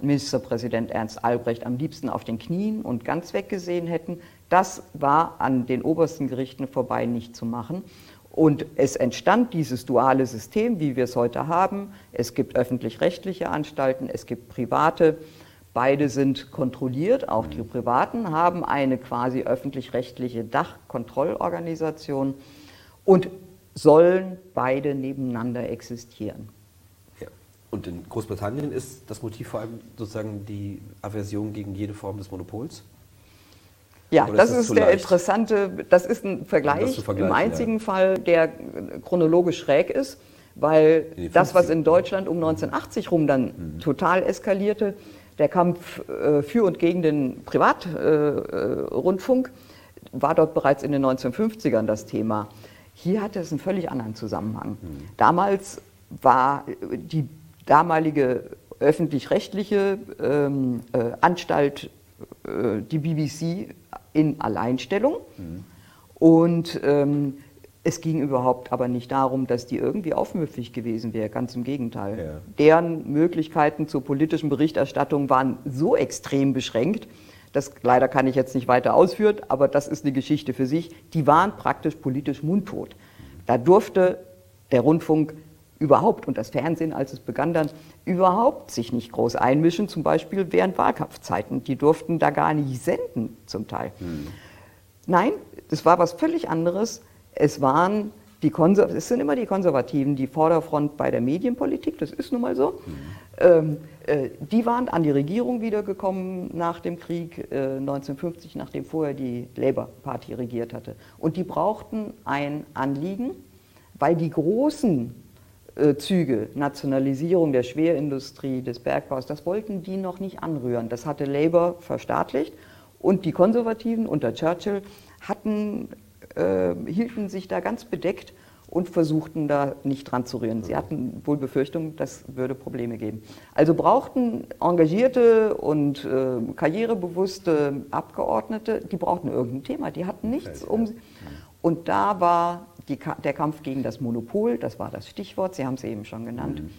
Ministerpräsident Ernst Albrecht, am liebsten auf den Knien und ganz weggesehen hätten, das war an den obersten Gerichten vorbei nicht zu machen. Und es entstand dieses duale System, wie wir es heute haben. Es gibt öffentlich-rechtliche Anstalten, es gibt private Beide sind kontrolliert, auch die privaten haben eine quasi öffentlich-rechtliche Dachkontrollorganisation und sollen beide nebeneinander existieren. Ja. Und in Großbritannien ist das Motiv vor allem sozusagen die Aversion gegen jede Form des Monopols? Ja, das, ist, ist der leicht? interessante, das ist ein Vergleich im einzigen ja. Fall, der chronologisch schräg ist, weil das, was in Deutschland um 1980 rum dann mhm. total eskalierte, der Kampf äh, für und gegen den Privatrundfunk war dort bereits in den 1950ern das Thema. Hier hatte es einen völlig anderen Zusammenhang. Mhm. Damals war die damalige öffentlich-rechtliche ähm, äh, Anstalt, äh, die BBC, in Alleinstellung. Mhm. Und ähm, es ging überhaupt aber nicht darum, dass die irgendwie aufmüpfig gewesen wäre, ganz im Gegenteil. Ja. Deren Möglichkeiten zur politischen Berichterstattung waren so extrem beschränkt, das leider kann ich jetzt nicht weiter ausführen, aber das ist eine Geschichte für sich, die waren praktisch politisch mundtot. Da durfte der Rundfunk überhaupt und das Fernsehen, als es begann dann, überhaupt sich nicht groß einmischen, zum Beispiel während Wahlkampfzeiten. Die durften da gar nicht senden zum Teil. Hm. Nein, das war was völlig anderes es waren die Konser es sind immer die Konservativen, die Vorderfront bei der Medienpolitik, das ist nun mal so. Mhm. Ähm, äh, die waren an die Regierung wiedergekommen nach dem Krieg äh, 1950, nachdem vorher die Labour Party regiert hatte. Und die brauchten ein Anliegen, weil die großen äh, Züge, Nationalisierung der Schwerindustrie, des Bergbaus, das wollten die noch nicht anrühren. Das hatte Labour verstaatlicht. Und die Konservativen unter Churchill hatten äh, hielten sich da ganz bedeckt und versuchten da nicht dran zu rühren. Sie hatten wohl Befürchtung, das würde Probleme geben. Also brauchten engagierte und äh, karrierebewusste Abgeordnete, die brauchten irgendein Thema, die hatten nichts um. Und da war die, der Kampf gegen das Monopol, das war das Stichwort, Sie haben es eben schon genannt. Mhm.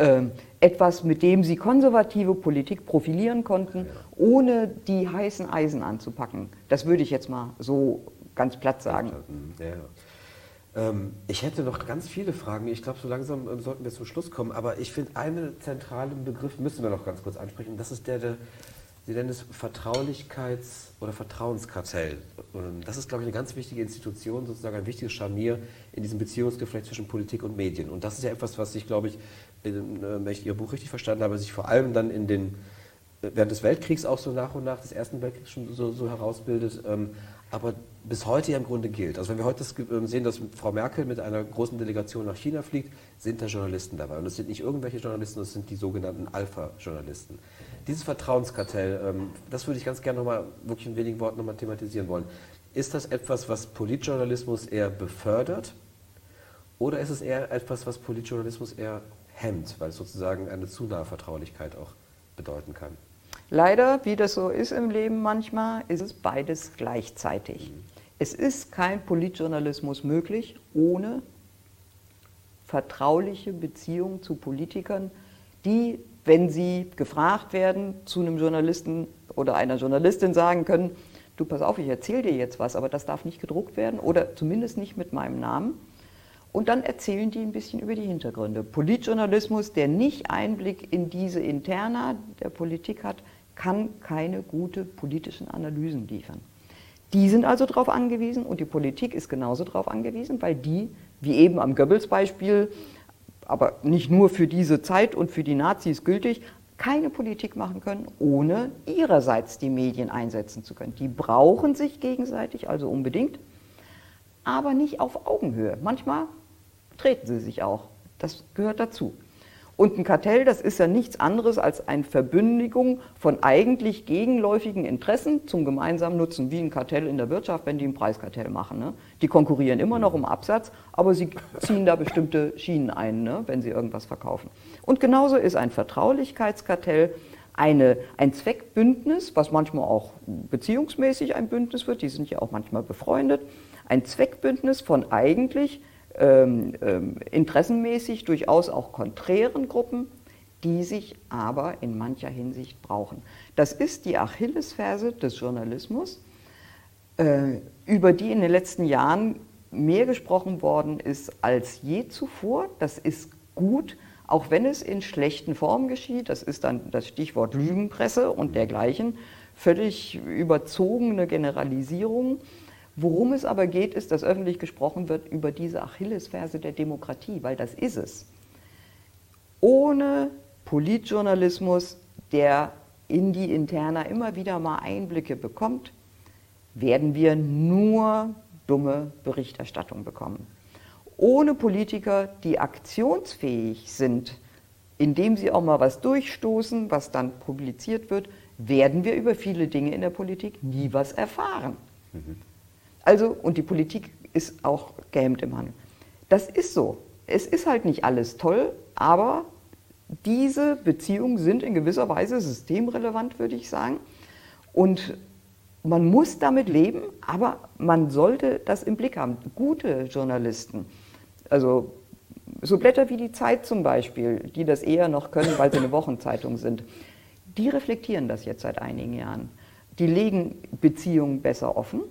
Ähm, etwas, mit dem sie konservative Politik profilieren konnten, ohne die heißen Eisen anzupacken. Das würde ich jetzt mal so ganz platt sagen. Ja, ja. Ähm, ich hätte noch ganz viele Fragen. Ich glaube, so langsam ähm, sollten wir zum Schluss kommen. Aber ich finde, einen zentralen Begriff müssen wir noch ganz kurz ansprechen. Das ist der, der Sie nennen es Vertraulichkeits- oder Vertrauenskartell. Und das ist, glaube ich, eine ganz wichtige Institution, sozusagen ein wichtiges Scharnier in diesem Beziehungsgeflecht zwischen Politik und Medien. Und das ist ja etwas, was sich, glaube ich, in, äh, wenn ich Ihr Buch richtig verstanden habe, sich vor allem dann in den, äh, während des Weltkriegs auch so nach und nach des Ersten Weltkriegs schon so, so herausbildet, ähm, aber bis heute ja im Grunde gilt. Also wenn wir heute das, äh, sehen, dass Frau Merkel mit einer großen Delegation nach China fliegt, sind da Journalisten dabei. Und es sind nicht irgendwelche Journalisten, das sind die sogenannten Alpha-Journalisten. Dieses Vertrauenskartell, ähm, das würde ich ganz gerne nochmal wirklich in wenigen Worten nochmal thematisieren wollen. Ist das etwas, was Politjournalismus eher befördert oder ist es eher etwas, was Politjournalismus eher hemmt, weil es sozusagen eine zu nahe Vertraulichkeit auch bedeuten kann. Leider, wie das so ist im Leben manchmal, ist es beides gleichzeitig. Es ist kein Politjournalismus möglich ohne vertrauliche Beziehungen zu Politikern, die, wenn sie gefragt werden, zu einem Journalisten oder einer Journalistin sagen können, du pass auf, ich erzähle dir jetzt was, aber das darf nicht gedruckt werden oder zumindest nicht mit meinem Namen. Und dann erzählen die ein bisschen über die Hintergründe. Politjournalismus, der nicht Einblick in diese Interna der Politik hat, kann keine gute politischen Analysen liefern. Die sind also darauf angewiesen und die Politik ist genauso darauf angewiesen, weil die, wie eben am Goebbels-Beispiel, aber nicht nur für diese Zeit und für die Nazis gültig, keine Politik machen können, ohne ihrerseits die Medien einsetzen zu können. Die brauchen sich gegenseitig, also unbedingt, aber nicht auf Augenhöhe. Manchmal treten sie sich auch. Das gehört dazu. Und ein Kartell, das ist ja nichts anderes als eine Verbündigung von eigentlich gegenläufigen Interessen zum gemeinsamen Nutzen, wie ein Kartell in der Wirtschaft, wenn die ein Preiskartell machen. Ne? Die konkurrieren immer noch um Absatz, aber sie ziehen da bestimmte Schienen ein, ne? wenn sie irgendwas verkaufen. Und genauso ist ein Vertraulichkeitskartell eine, ein Zweckbündnis, was manchmal auch beziehungsmäßig ein Bündnis wird, die sind ja auch manchmal befreundet, ein Zweckbündnis von eigentlich ähm, ähm, interessenmäßig durchaus auch konträren Gruppen, die sich aber in mancher Hinsicht brauchen. Das ist die Achillesferse des Journalismus, äh, über die in den letzten Jahren mehr gesprochen worden ist als je zuvor. Das ist gut, auch wenn es in schlechten Formen geschieht. Das ist dann das Stichwort Lügenpresse und dergleichen. Völlig überzogene Generalisierung. Worum es aber geht, ist, dass öffentlich gesprochen wird über diese Achillesferse der Demokratie, weil das ist es. Ohne Politjournalismus, der in die Interna immer wieder mal Einblicke bekommt, werden wir nur dumme Berichterstattung bekommen. Ohne Politiker, die aktionsfähig sind, indem sie auch mal was durchstoßen, was dann publiziert wird, werden wir über viele Dinge in der Politik nie was erfahren. Mhm. Also, und die Politik ist auch gehemmt im Handel. Das ist so. Es ist halt nicht alles toll, aber diese Beziehungen sind in gewisser Weise systemrelevant, würde ich sagen. Und man muss damit leben, aber man sollte das im Blick haben. Gute Journalisten, also so Blätter wie die Zeit zum Beispiel, die das eher noch können, weil sie eine Wochenzeitung sind, die reflektieren das jetzt seit einigen Jahren. Die legen Beziehungen besser offen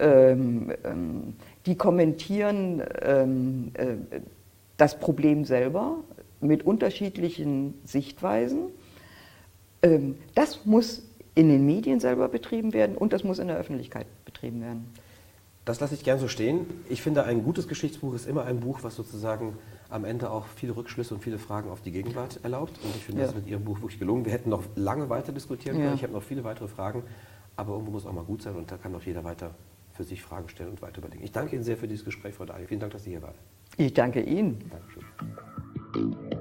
ähm, ähm, die kommentieren ähm, äh, das Problem selber mit unterschiedlichen Sichtweisen. Ähm, das muss in den Medien selber betrieben werden und das muss in der Öffentlichkeit betrieben werden. Das lasse ich gern so stehen. Ich finde, ein gutes Geschichtsbuch ist immer ein Buch, was sozusagen am Ende auch viele Rückschlüsse und viele Fragen auf die Gegenwart erlaubt. Und ich finde, ja. das ist mit Ihrem Buch wirklich gelungen. Wir hätten noch lange weiter diskutieren können. Ja. Ich habe noch viele weitere Fragen. Aber irgendwo muss auch mal gut sein und da kann auch jeder weiter für sich Fragen stellen und weiter überlegen. Ich danke Ihnen sehr für dieses Gespräch, Frau Dahl. Vielen Dank, dass Sie hier waren. Ich danke Ihnen. Dankeschön.